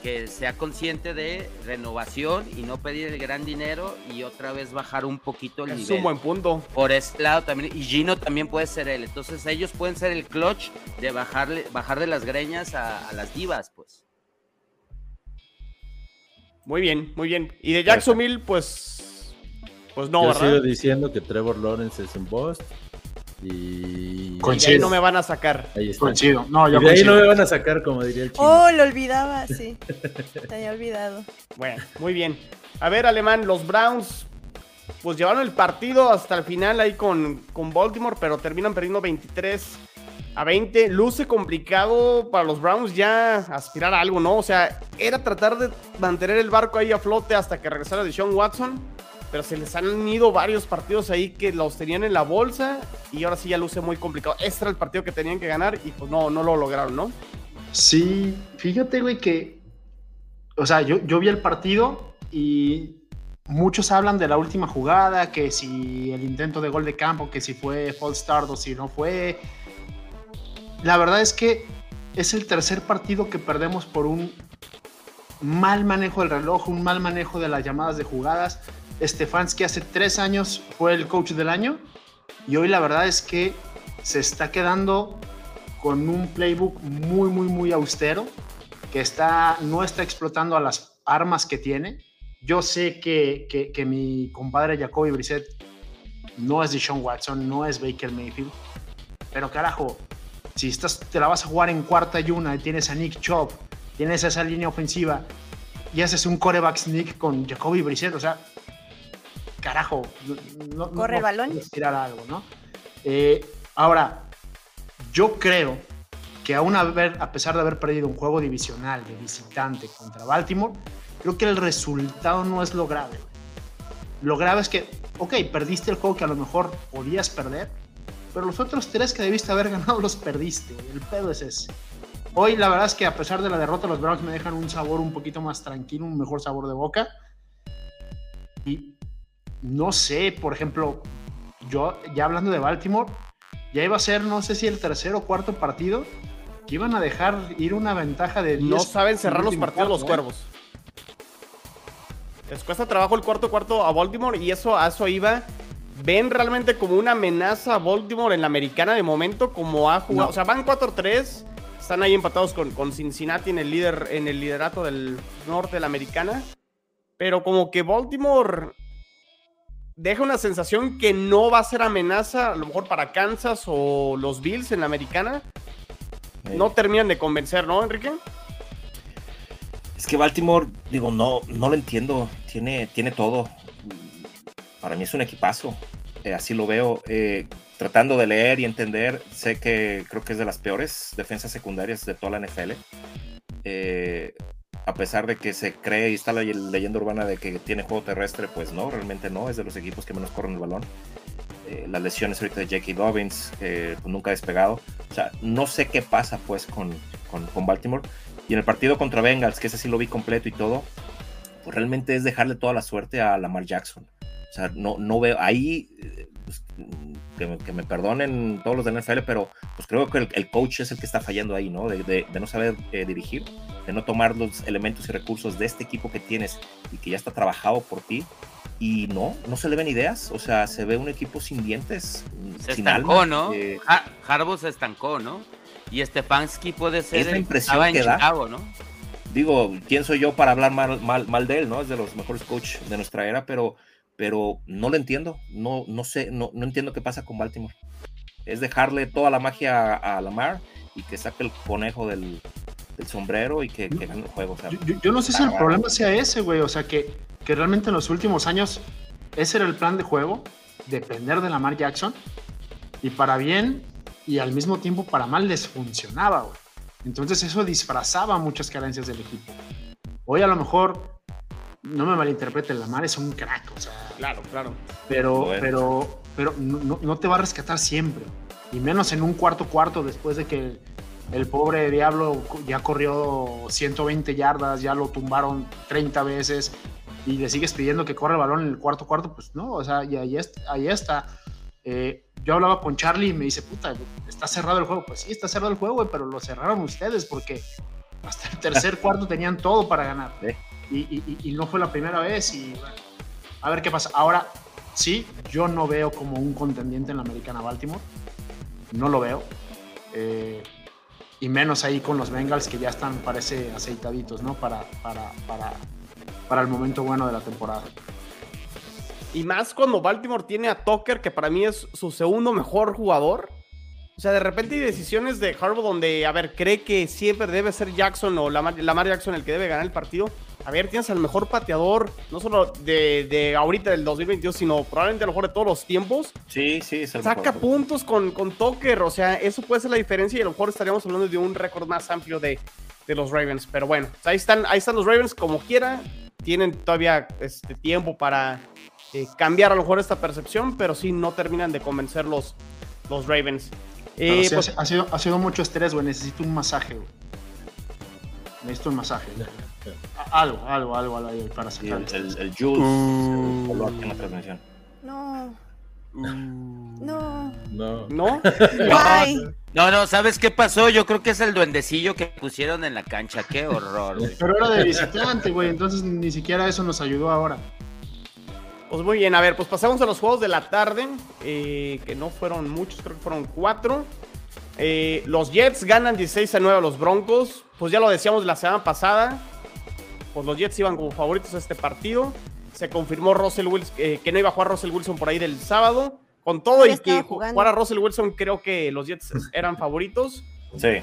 que sea consciente de renovación y no pedir el gran dinero y otra vez bajar un poquito el es nivel. un buen punto. Por este lado también, y Gino también puede ser él. Entonces ellos pueden ser el clutch de bajarle, bajar de las greñas a, a las divas, pues. Muy bien, muy bien. Y de Jacksonville, pues. Pues no, Yo ¿verdad? sigo diciendo que Trevor Lawrence es un boss. Y. Y Coincido. ahí no me van a sacar. Ahí está. Coincido. No, Y yo de ahí no me van a sacar, como diría el chino. Oh, lo olvidaba, sí. [LAUGHS] Te había olvidado. Bueno, muy bien. A ver, Alemán, los Browns, pues llevaron el partido hasta el final ahí con, con Baltimore, pero terminan perdiendo 23 a 20. Luce complicado para los Browns ya aspirar a algo, ¿no? O sea, era tratar de mantener el barco ahí a flote hasta que regresara Deshaun Watson, pero se les han ido varios partidos ahí que los tenían en la bolsa y ahora sí ya luce muy complicado. Este era el partido que tenían que ganar y pues no, no lo lograron, ¿no? Sí, fíjate, güey, que. O sea, yo, yo vi el partido y muchos hablan de la última jugada, que si el intento de gol de campo, que si fue false start o si no fue. La verdad es que es el tercer partido que perdemos por un mal manejo del reloj, un mal manejo de las llamadas de jugadas. Stefanski hace tres años fue el coach del año y hoy la verdad es que se está quedando con un playbook muy, muy, muy austero, que está, no está explotando a las armas que tiene. Yo sé que, que, que mi compadre Jacoby Brissett no es Deshaun Watson, no es Baker Mayfield, pero carajo, si estás, te la vas a jugar en cuarta y una y tienes a Nick Chubb, tienes esa línea ofensiva y haces un coreback sneak con Jacoby Brissett, o sea, carajo, no, no- Corre el no balón. puedes tirar algo, ¿no? Eh, ahora, yo creo que aún haber, a pesar de haber perdido un juego divisional de visitante contra Baltimore, creo que el resultado no es lo grave. Lo grave es que, ok, perdiste el juego que a lo mejor podías perder, pero los otros tres que debiste haber ganado los perdiste. El pedo es ese. Hoy la verdad es que a pesar de la derrota, los Browns me dejan un sabor un poquito más tranquilo, un mejor sabor de boca. Y no sé, por ejemplo, yo ya hablando de Baltimore, ya iba a ser, no sé si el tercer o cuarto partido, que iban a dejar ir una ventaja de 10. No saben cerrar los partidos los cuarto, cuervos. Les cuesta trabajo el cuarto cuarto a Baltimore y eso a eso iba. ¿Ven realmente como una amenaza a Baltimore en la americana de momento? Como ha jugado. No. O sea, van 4-3. Están ahí empatados con, con Cincinnati en el, líder, en el liderato del norte de la americana. Pero como que Baltimore deja una sensación que no va a ser amenaza, a lo mejor para Kansas o los Bills en la americana. No terminan de convencer, ¿no, Enrique? Es que Baltimore, digo, no, no lo entiendo. Tiene, tiene todo. Para mí es un equipazo. Eh, así lo veo. Eh, tratando de leer y entender, sé que creo que es de las peores defensas secundarias de toda la NFL. Eh, a pesar de que se cree y está la leyenda urbana de que tiene juego terrestre, pues no, realmente no. Es de los equipos que menos corren el balón. Eh, las lesiones ahorita de Jackie Dobbins, eh, pues nunca ha despegado. O sea, no sé qué pasa pues con, con, con Baltimore. Y en el partido contra Bengals, que ese sí lo vi completo y todo, pues realmente es dejarle toda la suerte a Lamar Jackson. O sea, no, no veo ahí, pues, que, me, que me perdonen todos los de NFL, pero pues creo que el, el coach es el que está fallando ahí, ¿no? De, de- de no saber eh, dirigir, de no tomar los elementos y recursos de este equipo que tienes y que ya está trabajado por ti. Y no, no se le ven ideas, o sea, se ve un equipo sin dientes, Se sin estancó, alma, ¿no? eh, Ha- Harbaugh se estancó, ¿no? Y Stefanski puede ser Es la el impresión estaba en que da. Chicago, ¿no? digo, quién soy yo para hablar mal, mal, mal de él, ¿no? Es de los mejores coaches de nuestra era, pero, pero no lo entiendo, no, no sé, no, no entiendo qué pasa con Baltimore. Es dejarle toda la magia a, a Lamar y que saque el conejo del, del sombrero y que, que gane el juego. o sea, Yo, yo- yo no sé si el problema sea ese, güey. O sea, que, que realmente en los últimos años ese era el plan de juego, depender de Lamar Jackson. Y para bien y al mismo tiempo para mal les funcionaba, güey. Entonces eso disfrazaba muchas carencias del equipo. Hoy a lo mejor, no me malinterpreten, Lamar es un crack, o sea, Claro, claro. pero, Bueno. pero, pero no, no- te va a rescatar siempre. Y menos en un cuarto cuarto después de que el pobre Diablo ya corrió 120 yardas, ya lo tumbaron 30 veces y le sigues pidiendo que corra el balón en el cuarto cuarto, pues no, o sea, y ahí, est- ahí está. Eh, yo hablaba con Charlie y me dice, puta, está cerrado el juego. Pues sí, está cerrado el juego, güey, pero lo cerraron ustedes porque hasta el tercer [LAUGHS] cuarto tenían todo para ganar. Y, no fue la primera vez. Y a ver qué pasa. Ahora, sí, yo no veo como un contendiente en la americana Baltimore. No lo veo. Eh, y menos ahí con los Bengals que ya están, parece, aceitaditos, ¿no? Para, para, para, para el momento bueno de la temporada. Y más cuando Baltimore tiene a Tucker, que para mí es su segundo mejor jugador. O sea, de repente hay decisiones de Harbaugh donde, a ver, cree que siempre debe ser Jackson o Lamar, Lamar Jackson el que debe ganar el partido. A ver, tienes al mejor pateador, no solo de, de ahorita del 2022, sino probablemente a lo mejor de todos los tiempos. Sí, sí, Saca puntos con, con Tucker, o sea, eso puede ser la diferencia y a lo mejor estaríamos hablando de un récord más amplio de, de los Ravens. Pero bueno, ahí están, ahí están los Ravens como quiera. Tienen todavía este tiempo para eh, cambiar a lo mejor esta percepción, pero sí no terminan de convencer los, los Ravens. Eh, pues ha, sido, ha sido mucho estrés, güey. Necesito un masaje, güey. Necesito un masaje. algo, algo, algo, algo para sacar. el, el, juice, mm. el en la transmisión. No. No. No. [LAUGHS] ¿No? No, no, ¿sabes qué pasó? Yo creo que es el duendecillo que pusieron en la cancha. Qué horror, güey. Pero era de visitante, güey. Entonces ni siquiera eso nos ayudó ahora. Pues muy bien, a ver, pues pasamos a los juegos de la tarde, eh, que no fueron muchos, creo que fueron cuatro. Eh, los Jets ganan 16 a 9 a los Broncos. Pues ya lo decíamos la semana pasada. Pues los Jets iban como favoritos a este partido. Se confirmó Russell Wilson, eh, que no iba a jugar Russell Wilson por ahí del sábado. Con todo y que jugara Russell Wilson, creo que los Jets [LAUGHS] eran favoritos. Sí.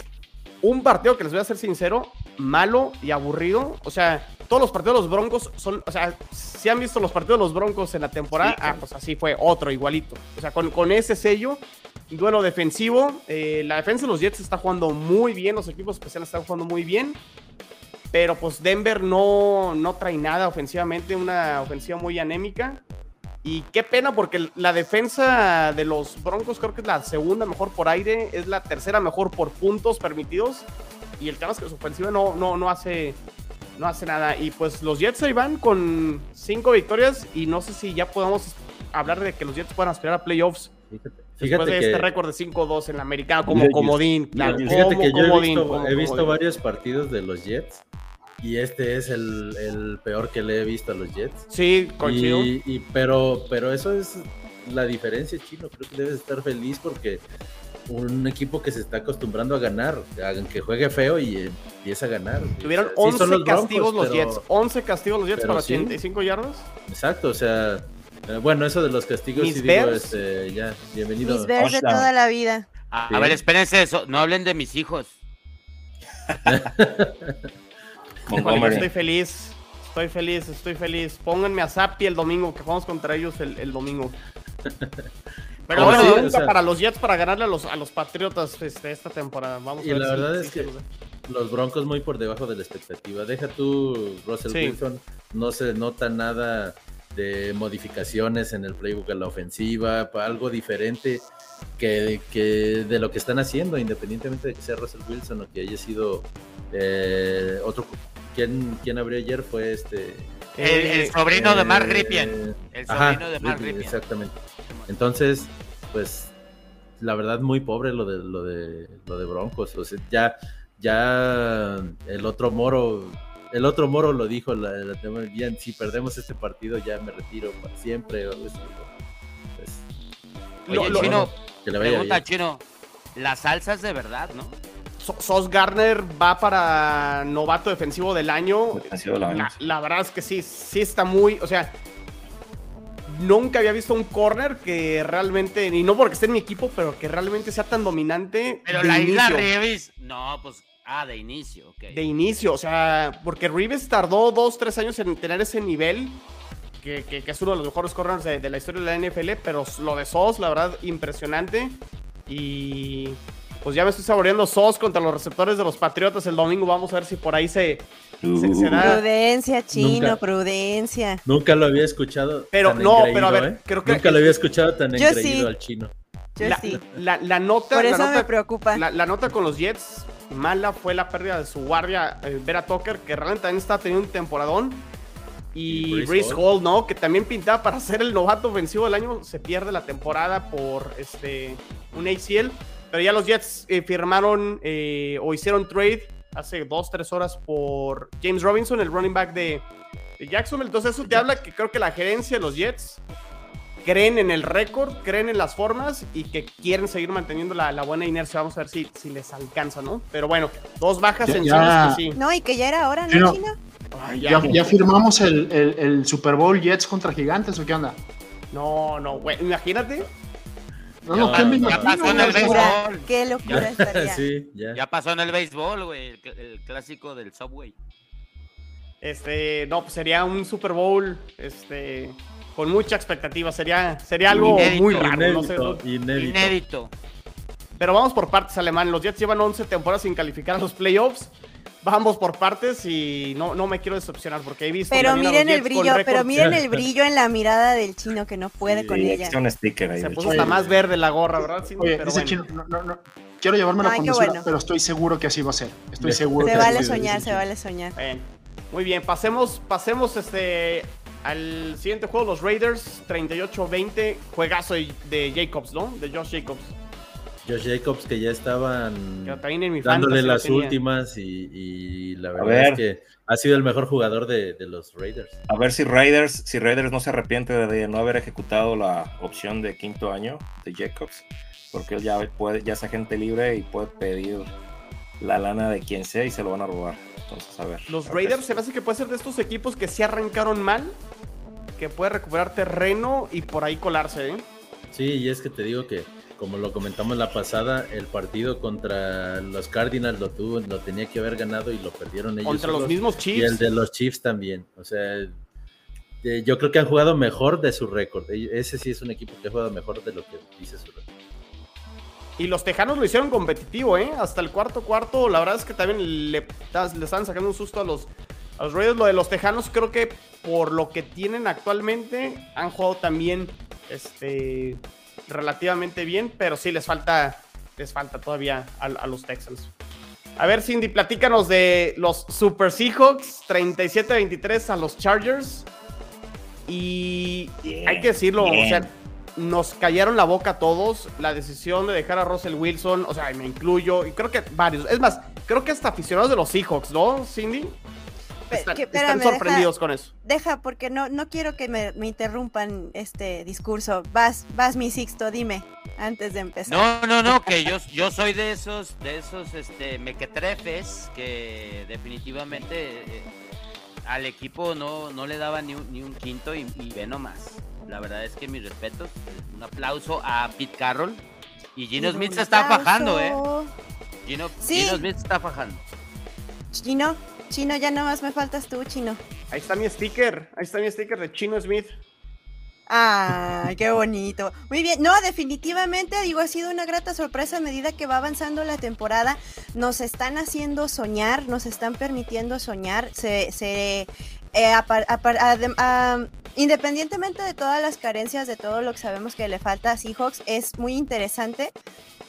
Un partido que les voy a ser sincero, malo y aburrido. O sea, todos los partidos de los Broncos son, o sea, si han visto los partidos de los Broncos en la temporada, ah, pues así fue, otro igualito. O sea, con, con ese sello, duelo defensivo, eh, la defensa de los Jets está jugando muy bien, los equipos especiales están jugando muy bien, pero pues Denver no, no trae nada ofensivamente, una ofensiva muy anémica. Y qué pena porque la defensa de los Broncos creo que es la segunda mejor por aire, es la tercera mejor por puntos permitidos. Y el tema es que su ofensiva no, no, no hace no hace nada. Y pues los Jets ahí van con cinco victorias y no sé si ya podamos hablar de que los Jets puedan aspirar a playoffs. Fíjate, después de este récord de 5-2 en la americana como comodín. fíjate que yo he visto, varios partidos de los Jets y este es el, peor que le he visto a los Jets. Sí, coincido. Y, pero, pero eso es la diferencia, Chino. Creo que debes estar feliz porque un equipo que se está acostumbrando a ganar, que juegue feo y empieza a ganar. Tuvieron 11 castigos los Jets, 11 castigos los Jets para 85 yardas. Exacto, o sea, eh, bueno, eso de los castigos sí digo, este, ya, bienvenido. Mis Bears de toda la vida. A, ver, espérense eso, no hablen de mis hijos. [LAUGHS] estoy feliz, estoy feliz, estoy feliz. Pónganme a Zapi el domingo, que jugamos contra ellos el, el domingo. [LAUGHS] Pero bueno, para los Jets para ganarle a los, a los Patriotas este, esta temporada. Vamos y la verdad es que los Broncos muy por debajo de la expectativa. Deja tú, Russell Wilson, no se nota nada de modificaciones en el playbook a la ofensiva, algo diferente que, que, de lo que están haciendo, independientemente de que sea Russell Wilson o que haya sido eh, otro. ¿Quién, ¿Quién abrió ayer? Fue este. El, sobrino de Mark Ripien. El sobrino de Mark Ripien. Exactamente. Entonces, pues la verdad muy pobre lo de lo de lo de Broncos, o sea, ya ya el otro Moro el otro Moro lo dijo la, la bien, si perdemos este partido ya me retiro para siempre o pues, Oye, Chino, que le pregunta Chino, las salsas de verdad, ¿no? Sos Garner va para novato defensivo del año. La, la, verdad es que sí, sí está muy, o sea, nunca había visto un corner que realmente, y no porque esté en mi equipo, pero que realmente sea tan dominante. Pero la isla Reeves, no, pues, ah, de inicio, ok. De inicio, o sea, porque Reeves tardó dos, tres años en tener ese nivel, que, es uno de los mejores corners de, la historia de la NFL, pero lo de Sos, la verdad, impresionante. Y pues ya me estoy saboreando Sos contra los receptores de los Patriotas el domingo. Vamos a ver si por ahí se, Prudencia, chino, prudencia. Nunca lo había escuchado. Pero no, pero a ver, ¿eh? creo que. Nunca lo había escuchado tan engreído al chino. Yo sí. La, nota. Por eso la me preocupa. La, nota con los Jets, mala fue la pérdida de su guardia, eh, Vera Tucker, que realmente también está teniendo un temporadón. Y, Reese Hall, ¿no? Que también pintaba para ser el novato ofensivo del año. Se pierde la temporada por este un ACL. Pero ya los Jets eh, firmaron o hicieron trade hace dos, tres horas por James Robinson, el running back de, de Jacksonville. Entonces eso te habla que creo que la gerencia de los Jets creen en el récord, creen en las formas y que quieren seguir manteniendo la, la, buena inercia. Vamos a ver si, si les alcanza, ¿no? Pero bueno, dos bajas en ya. Que sí. No, y que ya era hora, ¿no, Chino? Ay, ya, ya, ya, firmamos el, el, el, Super Bowl Jets contra Gigantes o qué onda? No, no, güey, imagínate. No, no, ¿qué me ya pasó en el béisbol. Qué locura estaría. [LAUGHS] sí, ya. ya. pasó en el béisbol, güey, el, el, clásico del Subway. Este, no, pues sería un Super Bowl, este, con mucha expectativa. Sería, sería algo inédito, muy raro. Inédito, no sé, ¿no? inédito. inédito. Pero vamos por partes, Alemán. Los Jets llevan 11 temporadas sin calificar a los playoffs. Vamos por partes y no, no me quiero decepcionar porque he visto. Pero miren el brillo, pero miren el brillo en la mirada del chino que no puede sí, con ella. Un sticker ahí Se puso hasta más verde la gorra, ¿verdad? Sí, Oye, pero bueno. chino, no, no, no. Quiero llevarme la condición, bueno. pero estoy seguro que así va a ser. Estoy [LAUGHS] seguro. Se que vale así soñar, se vale soñar. Bien. Muy bien, pasemos, pasemos este al siguiente juego, los Raiders 38-20, juegazo de, de Jacobs, ¿no? De Josh Jacobs. Josh Jacobs que ya estaban en dándole las últimas y, y, la verdad es que ha sido el mejor jugador de, de, los Raiders. A ver si Raiders, si Raiders no se arrepiente de no haber ejecutado la opción de quinto año de Jacobs, porque él ya puede, ya es agente libre y puede pedir la lana de quien sea y se lo van a robar. Entonces, a ver. Los Raiders se me hace que puede ser de estos equipos que se arrancaron mal, que puede recuperar terreno y por ahí colarse, ¿eh? Sí, y es que te digo que como lo comentamos la pasada, el partido contra los Cardinals lo tuvo, lo tenía que haber ganado y lo perdieron ellos. Contra solos, los mismos Chiefs. Y el de los Chiefs también. O sea, eh, yo creo que han jugado mejor de su récord. Ese sí es un equipo que ha jugado mejor de lo que dice su récord. Y los Tejanos lo hicieron competitivo, ¿eh? Hasta el cuarto cuarto, la verdad es que también le, le están sacando un susto a los, a los Raiders. Lo de los Tejanos creo que por lo que tienen actualmente han jugado también este relativamente bien, pero sí les falta, les falta todavía a, a, los Texans. A ver, Cindy, platícanos de los Super Seahawks, 37-23 a los Chargers. Y bien, hay que decirlo, bien. o sea, nos callaron la boca a todos. La decisión de dejar a Russell Wilson, o sea, me incluyo, y creo que varios. Es más, creo que hasta aficionados de los Seahawks, ¿no, Cindy? Están, que, espérame, están sorprendidos deja, con eso. Deja, porque no, no quiero que me, me, interrumpan este discurso. Vas, vas, mi Sixto, dime, antes de empezar. No, no, no, que yo, yo soy de esos, de esos este, mequetrefes que definitivamente eh, al equipo no, no le daba ni un, ni un quinto y, y ve nomás. La verdad es que mis respetos. Un aplauso a Pete Carroll. Y Gino Smith se está fajando, ¿eh? Gino, sí. Gino Smith se está fajando. Gino, Chino, ya nomás me faltas tú, Chino. Ahí está mi sticker, ahí está mi sticker de Chino Smith. Ah, qué bonito. Muy bien, no, definitivamente, digo, ha sido una grata sorpresa a medida que va avanzando la temporada. Nos están haciendo soñar, nos están permitiendo soñar. Se, se eh, a, a, a, independientemente de todas las carencias, de todo lo que sabemos que le falta a Seahawks, es muy interesante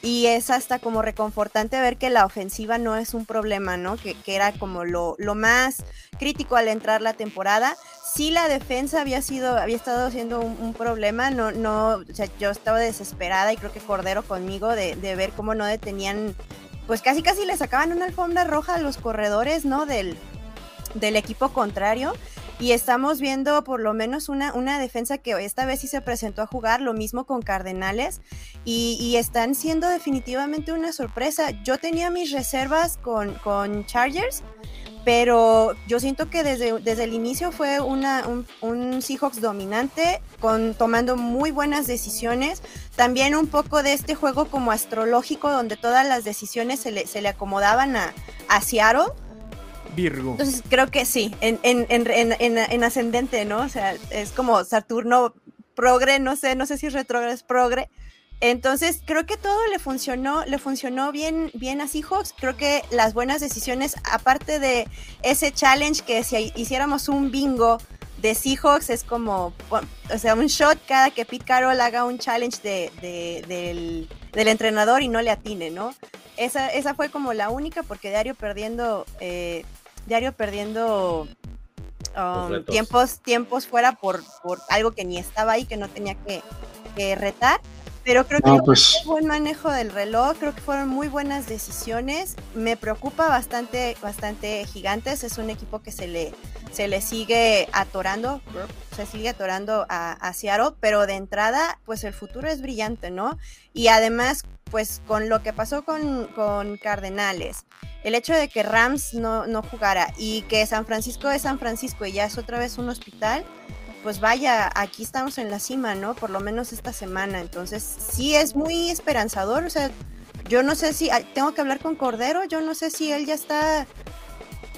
y es hasta como reconfortante ver que la ofensiva no es un problema, ¿no? Que, que era como lo, lo, más crítico al entrar la temporada. Sí la defensa había sido, había estado siendo un, un, problema, no, no, o sea, yo estaba desesperada y creo que Cordero conmigo de, de, ver cómo no detenían, pues casi casi le sacaban una alfombra roja a los corredores, ¿no? Del, del equipo contrario y estamos viendo por lo menos una, una defensa que esta vez sí se presentó a jugar, lo mismo con Cardenales, y, están siendo definitivamente una sorpresa. Yo tenía mis reservas con, con Chargers, pero yo siento que desde, desde el inicio fue una, un, un, Seahawks dominante, con, tomando muy buenas decisiones. También un poco de este juego como astrológico, donde todas las decisiones se le, se le acomodaban a, a Seattle. Virgo. Entonces creo que sí, en, en, en, en, ascendente, ¿no? O sea, es como Saturno progre, no sé, no sé si retrógrado es progre. Entonces creo que todo le funcionó, le funcionó bien, bien a Seahawks. Creo que las buenas decisiones, aparte de ese challenge que si hiciéramos un bingo de Seahawks es como, o sea, un shot cada que Pete Carroll haga un challenge de, de, del, del, entrenador y no le atine, ¿no? Esa, esa fue como la única porque Diario perdiendo eh, diario perdiendo um, tiempos, tiempos fuera por, por algo que ni estaba ahí, que no tenía que, que retar. Pero creo que fue pues buen manejo del reloj, creo que fueron muy buenas decisiones. Me preocupa bastante, bastante Gigantes. Es un equipo que se le, se le sigue atorando, se sigue atorando a, a pero de entrada, pues el futuro es brillante, ¿no? Y además, pues con lo que pasó con, con Cardenales, el hecho de que Rams no, no jugara y que San Francisco es San Francisco y ya es otra vez un hospital, pues vaya, aquí estamos en la cima, ¿no? Por lo menos esta semana. Entonces, sí es muy esperanzador. O sea, yo no sé si tengo que hablar con Cordero, yo no sé si él ya está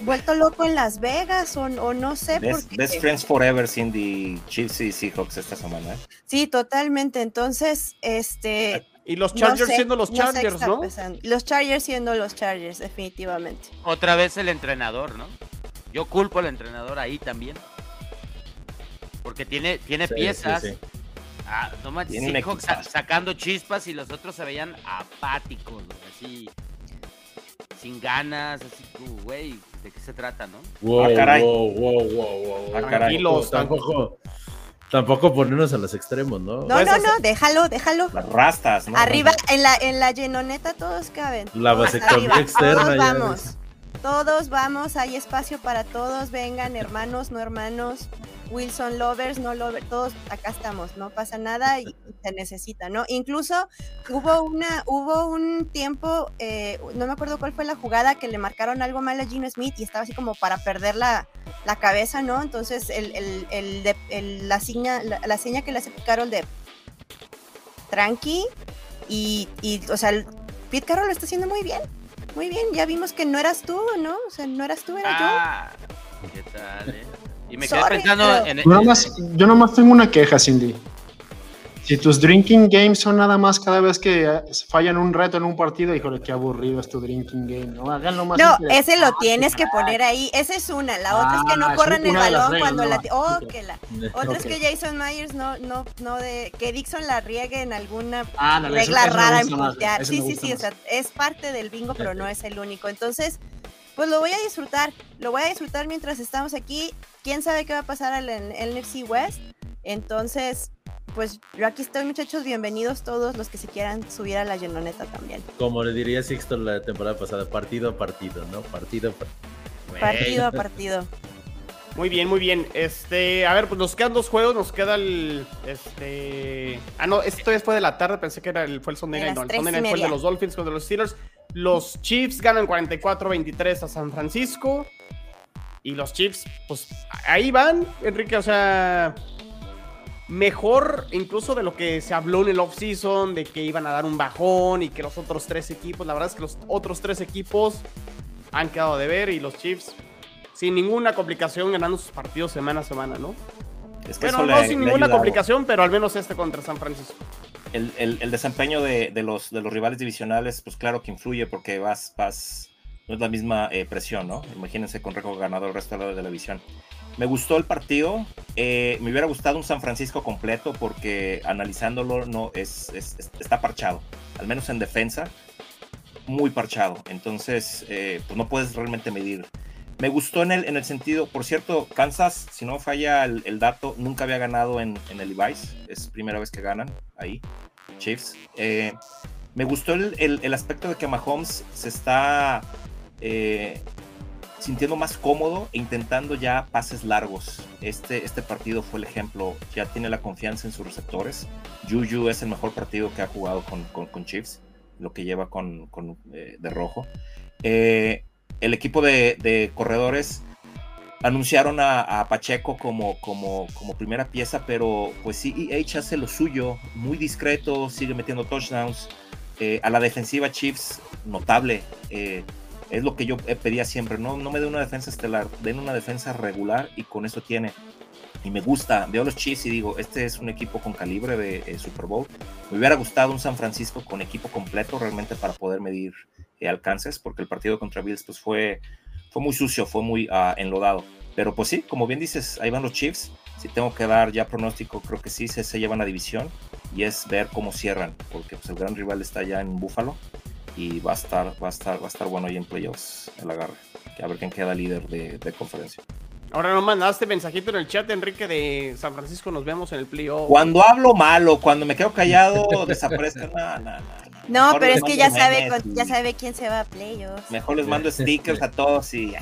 vuelto loco en Las Vegas o, no sé. Best, porque... best Friends Forever Cindy Chiefs y Seahawks esta semana. ¿eh? Sí, totalmente. Entonces, este. Y los Chargers siendo los Chargers, ¿no? Los Chargers siendo los Chargers, definitivamente. Otra vez el entrenador, ¿no? Yo culpo al entrenador ahí también. Porque tiene, tiene piezas. Ah, no manches, sacando chispas y los otros se veían apáticos, así sin ganas, así, güey, ¿de qué se trata, no? Wow, ah, caray. Wow, wow, wow, ah, Tranquilos, tampoco, tampoco ponernos a los extremos, ¿no? No, no, no, déjalo, déjalo. Las rastas, ¿no? Arriba, en la, en la llenoneta todos caben. La vasectomía externa. Todos vamos, todos vamos, hay espacio para todos, vengan, hermanos, no hermanos. Wilson lovers, no lovers, todos acá estamos, no pasa nada y se necesita, ¿no? Incluso hubo una, hubo un tiempo, eh, no me acuerdo cuál fue la jugada que le marcaron algo mal a Gino Smith y estaba así como para perder la, la cabeza, ¿no? Entonces el, el, el, la, seña, la, seña que le hace Carol de tranqui y, y, o sea, Pete Carroll lo está haciendo muy bien, muy bien, ya vimos que no eras tú, ¿no? O sea, no eras tú, era ah, ¿Qué tal, eh? Y me quedé pensando en, Yo nomás tengo una queja, Cindy. Si tus drinking games son nada más cada vez que eh, fallan un reto en un partido, híjole, qué aburrido es tu drinking game, ¿no? Háganlo más. No, ese lo tienes que poner ahí. Esa es una. La otra es que no ah, corran el balón cuando la. Oh, que la. [LAUGHS] Otra es que Jason Myers no, no, no de. Que Dixon la riegue en alguna regla rara en puntear. Sí, sí, sí. O sea, es parte del bingo, pero no es el único. Entonces, pues lo voy a disfrutar. Lo voy a disfrutar mientras estamos aquí quién sabe qué va a pasar en el NFC West. Entonces, pues yo aquí estoy, muchachos. Bienvenidos todos los que se quieran subir a la llenoneta también. Como le diría Sixto la temporada pasada, partido a partido, ¿no? Partido a partido. Partido a [LAUGHS] partido. Muy bien, muy bien. Este, a ver, pues nos quedan dos juegos, nos queda el este Ah, no, esto fue de la tarde, pensé que era el fue el Sunday Night, no, el Sunday Night fue el de los Dolphins contra los Steelers. Los Chiefs ganan 44-23 a San Francisco. Y los Chiefs, pues ahí van, Enrique, o sea, mejor incluso de lo que se habló en el offseason, de que iban a dar un bajón y que los otros tres equipos, la verdad es que los otros tres equipos han quedado de ver y los Chiefs sin ninguna complicación ganando sus partidos semana a semana, ¿no? Es que bueno, no sin ninguna complicación, pero al menos este contra San Francisco. El, desempeño de, los, de los rivales divisionales, pues claro que influye porque vas, vas no es la misma eh, presión, ¿no? Imagínense con récord ganado el resto de la división. Me gustó el partido, eh, me hubiera gustado un San Francisco completo porque analizándolo no es, está parchado, al menos en defensa, muy parchado. Entonces, eh, pues no puedes realmente medir. Me gustó en el, en el sentido, por cierto, Kansas, si no falla el, dato, nunca había ganado en, en, el Levi's, es primera vez que ganan ahí, Chiefs. me gustó el, el, aspecto de que Mahomes se está eh, sintiendo más cómodo e intentando ya pases largos. Este, este partido fue el ejemplo, ya tiene la confianza en sus receptores. Juju es el mejor partido que ha jugado con, con, Chiefs, lo que lleva con, con eh, de rojo. Eh, el equipo de, corredores anunciaron a, Pacheco como, como, como, primera pieza, pero pues CEH hace lo suyo, muy discreto, sigue metiendo touchdowns. a la defensiva Chiefs, notable es lo que yo pedía siempre, no, no me dé una defensa estelar, den una defensa regular y con eso tiene. Y me gusta, veo los Chiefs y digo, este es un equipo con calibre de eh, Super Bowl. Me hubiera gustado un San Francisco con equipo completo realmente para poder medir eh, alcances, porque el partido contra Bills pues fue, fue muy sucio, fue muy uh, enlodado. Pero pues sí, como bien dices, ahí van los Chiefs. Si tengo que dar ya pronóstico, creo que sí se, se llevan la división y es ver cómo cierran, porque pues, el gran rival está ya en Buffalo y va a estar, va a estar, va a estar bueno ahí en playoffs el agarre. A ver quién queda líder de, conferencia. Ahora no mandaste mensajito en el chat, Enrique, de San Francisco, nos vemos en el playoff. Cuando hablo malo, cuando me quedo callado, [LAUGHS] desaparezco. No, no, no. No, pero es que ya sabe, ya sabe quién se va a playoffs. Mejor les mando [LAUGHS] stickers a todos y...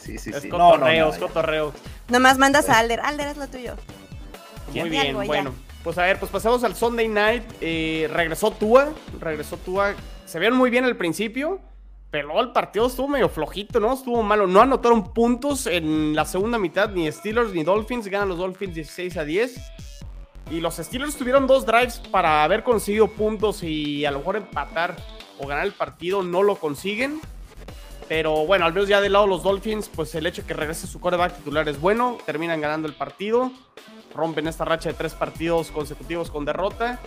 Sí, sí, sí. Cotorreo, no, cotorreo. Nomás mandas a Alder. Alder es lo tuyo. Muy bien, bueno. Pues a ver, pues pasamos al Sunday Night. Eh, regresó Tua, regresó Tua. Se vieron muy bien al principio. Pero el partido estuvo medio flojito, ¿no? Estuvo malo. No anotaron puntos en la segunda mitad, ni Steelers ni Dolphins. Ganan los Dolphins 16 a 10. Y los Steelers tuvieron dos drives para haber conseguido puntos y a lo mejor empatar o ganar el partido. No lo consiguen. Pero bueno, al menos ya del lado de los Dolphins, pues el hecho de que regrese su coreback titular es bueno. Terminan ganando el partido. Rompen esta racha de tres partidos consecutivos con derrota.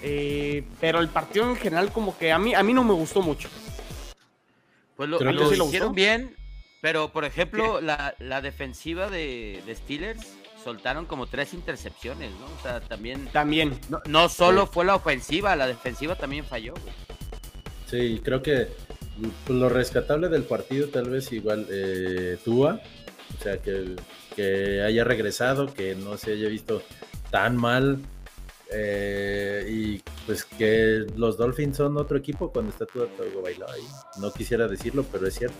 Eh, pero el partido en general como que a mí, a mí no me gustó mucho. Pues lo, hicieron bien, pero por ejemplo, la, defensiva de, Steelers soltaron como tres intercepciones, ¿no? O sea, también. También. No, solo fue la ofensiva, la defensiva también falló, Sí, creo que lo rescatable del partido, tal vez igual eh, Tua, o sea, que, que haya regresado, que no se haya visto tan mal eh, y pues que los Dolphins son otro equipo cuando está todo bailado ahí. No quisiera decirlo, pero es cierto.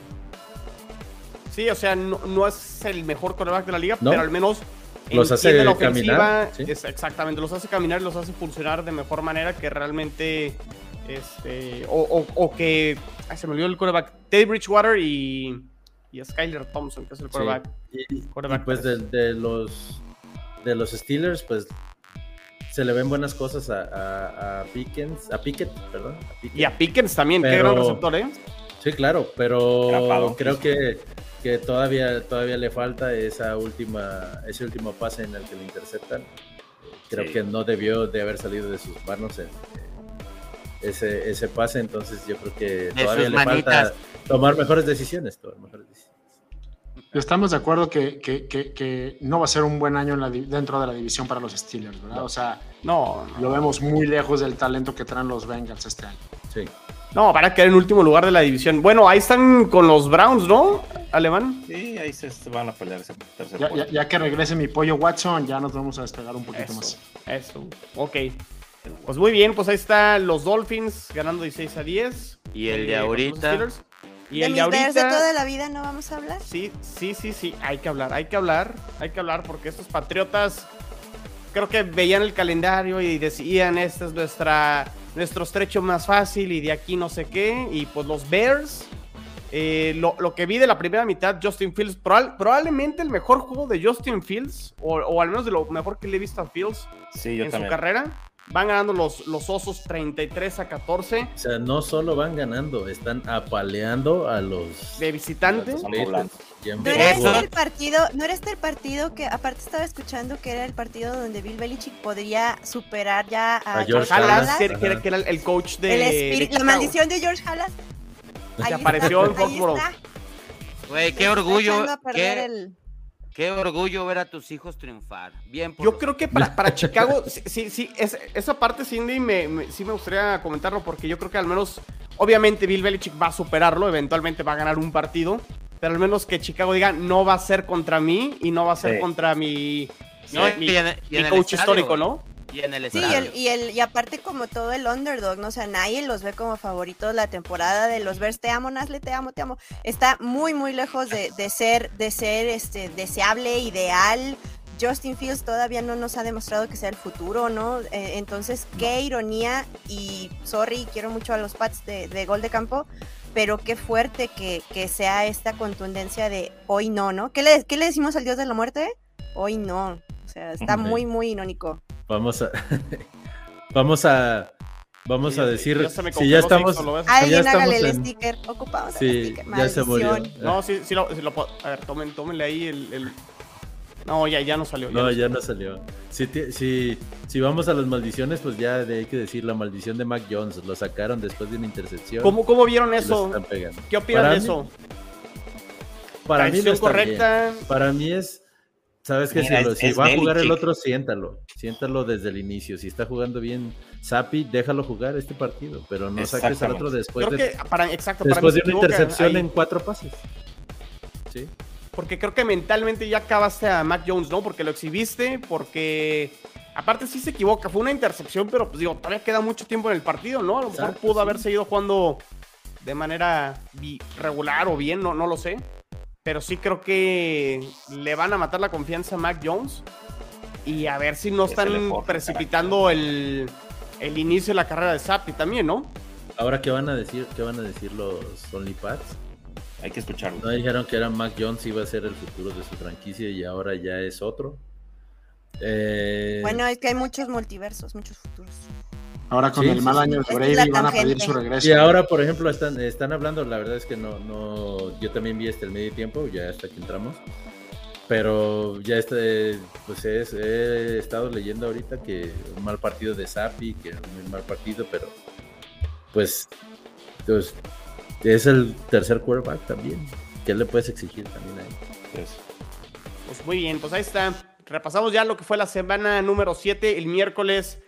Sí, o sea, no, es el mejor quarterback de la liga, pero al menos los hace caminar. exactamente, los hace caminar y los hace funcionar de mejor manera que realmente. Este, o, que. Ay, se me olvidó el quarterback. Teddy Bridgewater y, y Skyler Thompson, que es el quarterback. Y, pues de, los de los Steelers, pues se le ven buenas cosas a, a, Pickens, a Pickett, perdón. Y a Pickens también, qué gran receptor, ¿eh? Sí, claro, pero creo que, que, todavía, todavía le falta esa última, ese último pase en el que le interceptan. Creo que no debió de haber salido de sus manos ese, ese pase, entonces yo creo que todavía le falta tomar mejores decisiones, tomar mejores decisiones. Estamos de acuerdo que, no va a ser un buen año dentro de la división para los Steelers, ¿verdad? O sea, no, lo vemos muy lejos del talento que traen los Bengals este año. Sí. No, para quedar en último lugar de la división. Bueno, ahí están con los Browns, ¿no? Alemán. Sí, ahí se van a pelear ese tercer ya, ya, que regrese mi pollo Watson, ya nos vamos a despegar un poquito más. Eso, ok. Pues muy bien, pues ahí están los Dolphins ganando 16 a 10. Y el de ahorita. Y el de ahorita. de toda la vida no vamos a hablar? Sí, sí, sí, sí, hay que hablar, hay que hablar, hay que hablar porque estos patriotas creo que veían el calendario y decían, este es nuestra, nuestro estrecho más fácil y de aquí no sé qué. Y pues los Bears, eh, lo, que vi de la primera mitad, Justin Fields, probablemente el mejor juego de Justin Fields, o, al menos de lo mejor que le he visto a Fields en su carrera. Van ganando los, los Osos 33 a 14. O sea, no solo van ganando, están apaleando a los de visitantes. no era este el partido, no era este el partido que aparte estaba escuchando que era el partido donde Bill Belichick podría superar ya a, George Halas, que, era el coach de, la maldición de George Halas. Que apareció en Foxborough. Güey, qué orgullo. Qué, Qué orgullo ver a tus hijos triunfar. Bien. Yo creo que para, para [LAUGHS] Chicago, sí, sí, esa parte, Cindy, me, sí me gustaría comentarlo porque yo creo que al menos, obviamente Bill Belichick va a superarlo, eventualmente va a ganar un partido, pero al menos que Chicago diga, no va a ser contra mí y no va a ser contra mi, mi coach histórico, ¿no? Y en el sí, y, el, y, aparte como todo el underdog, ¿no? O sea, nadie los ve como favoritos la temporada de los Bears. Te amo, Nasle, te amo, te amo. Está muy, muy lejos de, ser, de ser este, deseable, ideal. Justin Fields todavía no nos ha demostrado que sea el futuro, ¿no? Eh, entonces, qué ironía y sorry, quiero mucho a los Pats de, gol de campo, pero qué fuerte que, sea esta contundencia de hoy no, ¿no? ¿Qué le, ¿Qué le decimos al dios de la muerte? Hoy no. O sea, está muy, muy irónico. Vamos a. [LAUGHS] vamos a. Vamos a decir. si ya estamos. Alguien hágale el sticker. Ocupamos el sticker. Ya se murió. No, sí, sí lo, puedo. A ver, tomen, tómenle ahí el, No, ya, ya no salió. no, ya no salió. Si, si, si vamos a las maldiciones, pues ya hay que decir la maldición de Mac Jones. Lo sacaron después de una intercepción. ¿Cómo, cómo vieron eso? ¿Qué opinan de eso? Para mí no correcta. Para mí es Sabes que si, va a jugar el otro, siéntalo. Siéntalo desde el inicio. Si está jugando bien Sapi, déjalo jugar este partido. Pero no saques al otro después, de, exacto, después de una intercepción en cuatro pases. ¿Sí? porque creo que mentalmente ya acabaste a Mac Jones, ¿no? Porque lo exhibiste, porque aparte sí se equivoca, fue una intercepción, pero pues digo, todavía queda mucho tiempo en el partido, ¿no? A lo mejor pudo haber seguido jugando de manera regular o bien, no, no lo sé. Pero sí creo que le van a matar la confianza a Mac Jones. Y a ver si no están precipitando el, el, inicio de la carrera de Zappi también, ¿no? Ahora, ¿qué van a decir, qué van a decir los OnlyPads? Hay que escucharlo. No dijeron que era Mac Jones iba a ser el futuro de su franquicia y ahora ya es otro. Eh, bueno, es que hay muchos multiversos, muchos futuros. Ahora con el mal año de Brady van a pedir su regreso. Y ahora, por ejemplo, están, están hablando, la verdad es que no, no, yo también vi este el medio tiempo, ya hasta que entramos. Pero ya este, pues he estado leyendo ahorita que un mal partido de Sapi, que un mal partido, pero pues, pues es el tercer quarterback también. ¿Qué le puedes exigir también a él? Pues, pues muy bien, pues ahí está. Repasamos ya lo que fue la semana número 7, el miércoles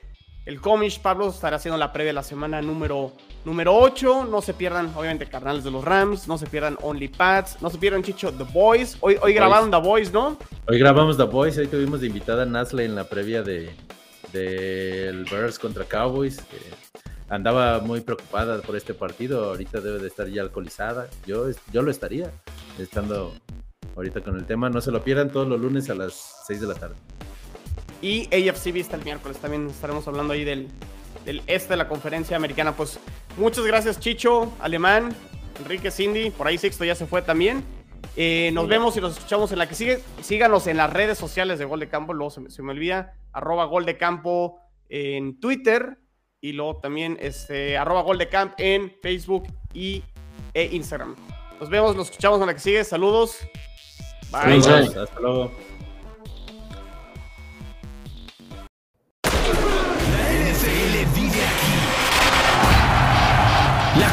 el Comish. Pablo estará haciendo la previa de la semana número, número 8. No se pierdan, obviamente, Carnales de los Rams. No se pierdan Only Pats. No se pierdan, Chicho, The Boys. Hoy, hoy grabaron The Boys, ¿no? Hoy grabamos The Boys. Hoy tuvimos de invitada a Nasle en la previa de del Bears contra Cowboys. andaba muy preocupada por este partido. Ahorita debe de estar ya alcoholizada. Yo, yo lo estaría estando ahorita con el tema. No se lo pierdan todos los lunes a las 6 de la tarde. Y AFC Vista el miércoles. También estaremos hablando ahí del, del este de la conferencia americana. Pues muchas gracias, Chicho, Alemán, Enrique, Cindy. Por ahí Sixto ya se fue también. Eh, nos vemos y nos escuchamos en la que sigue. Síganos en las redes sociales de Gol de Campo. Luego se, me olvida. Arroba Gol de Campo en Twitter. Y luego también este, arroba Gol de Camp en Facebook y e Instagram. Nos vemos, nos escuchamos en la que sigue. Saludos. Bye. Hasta luego.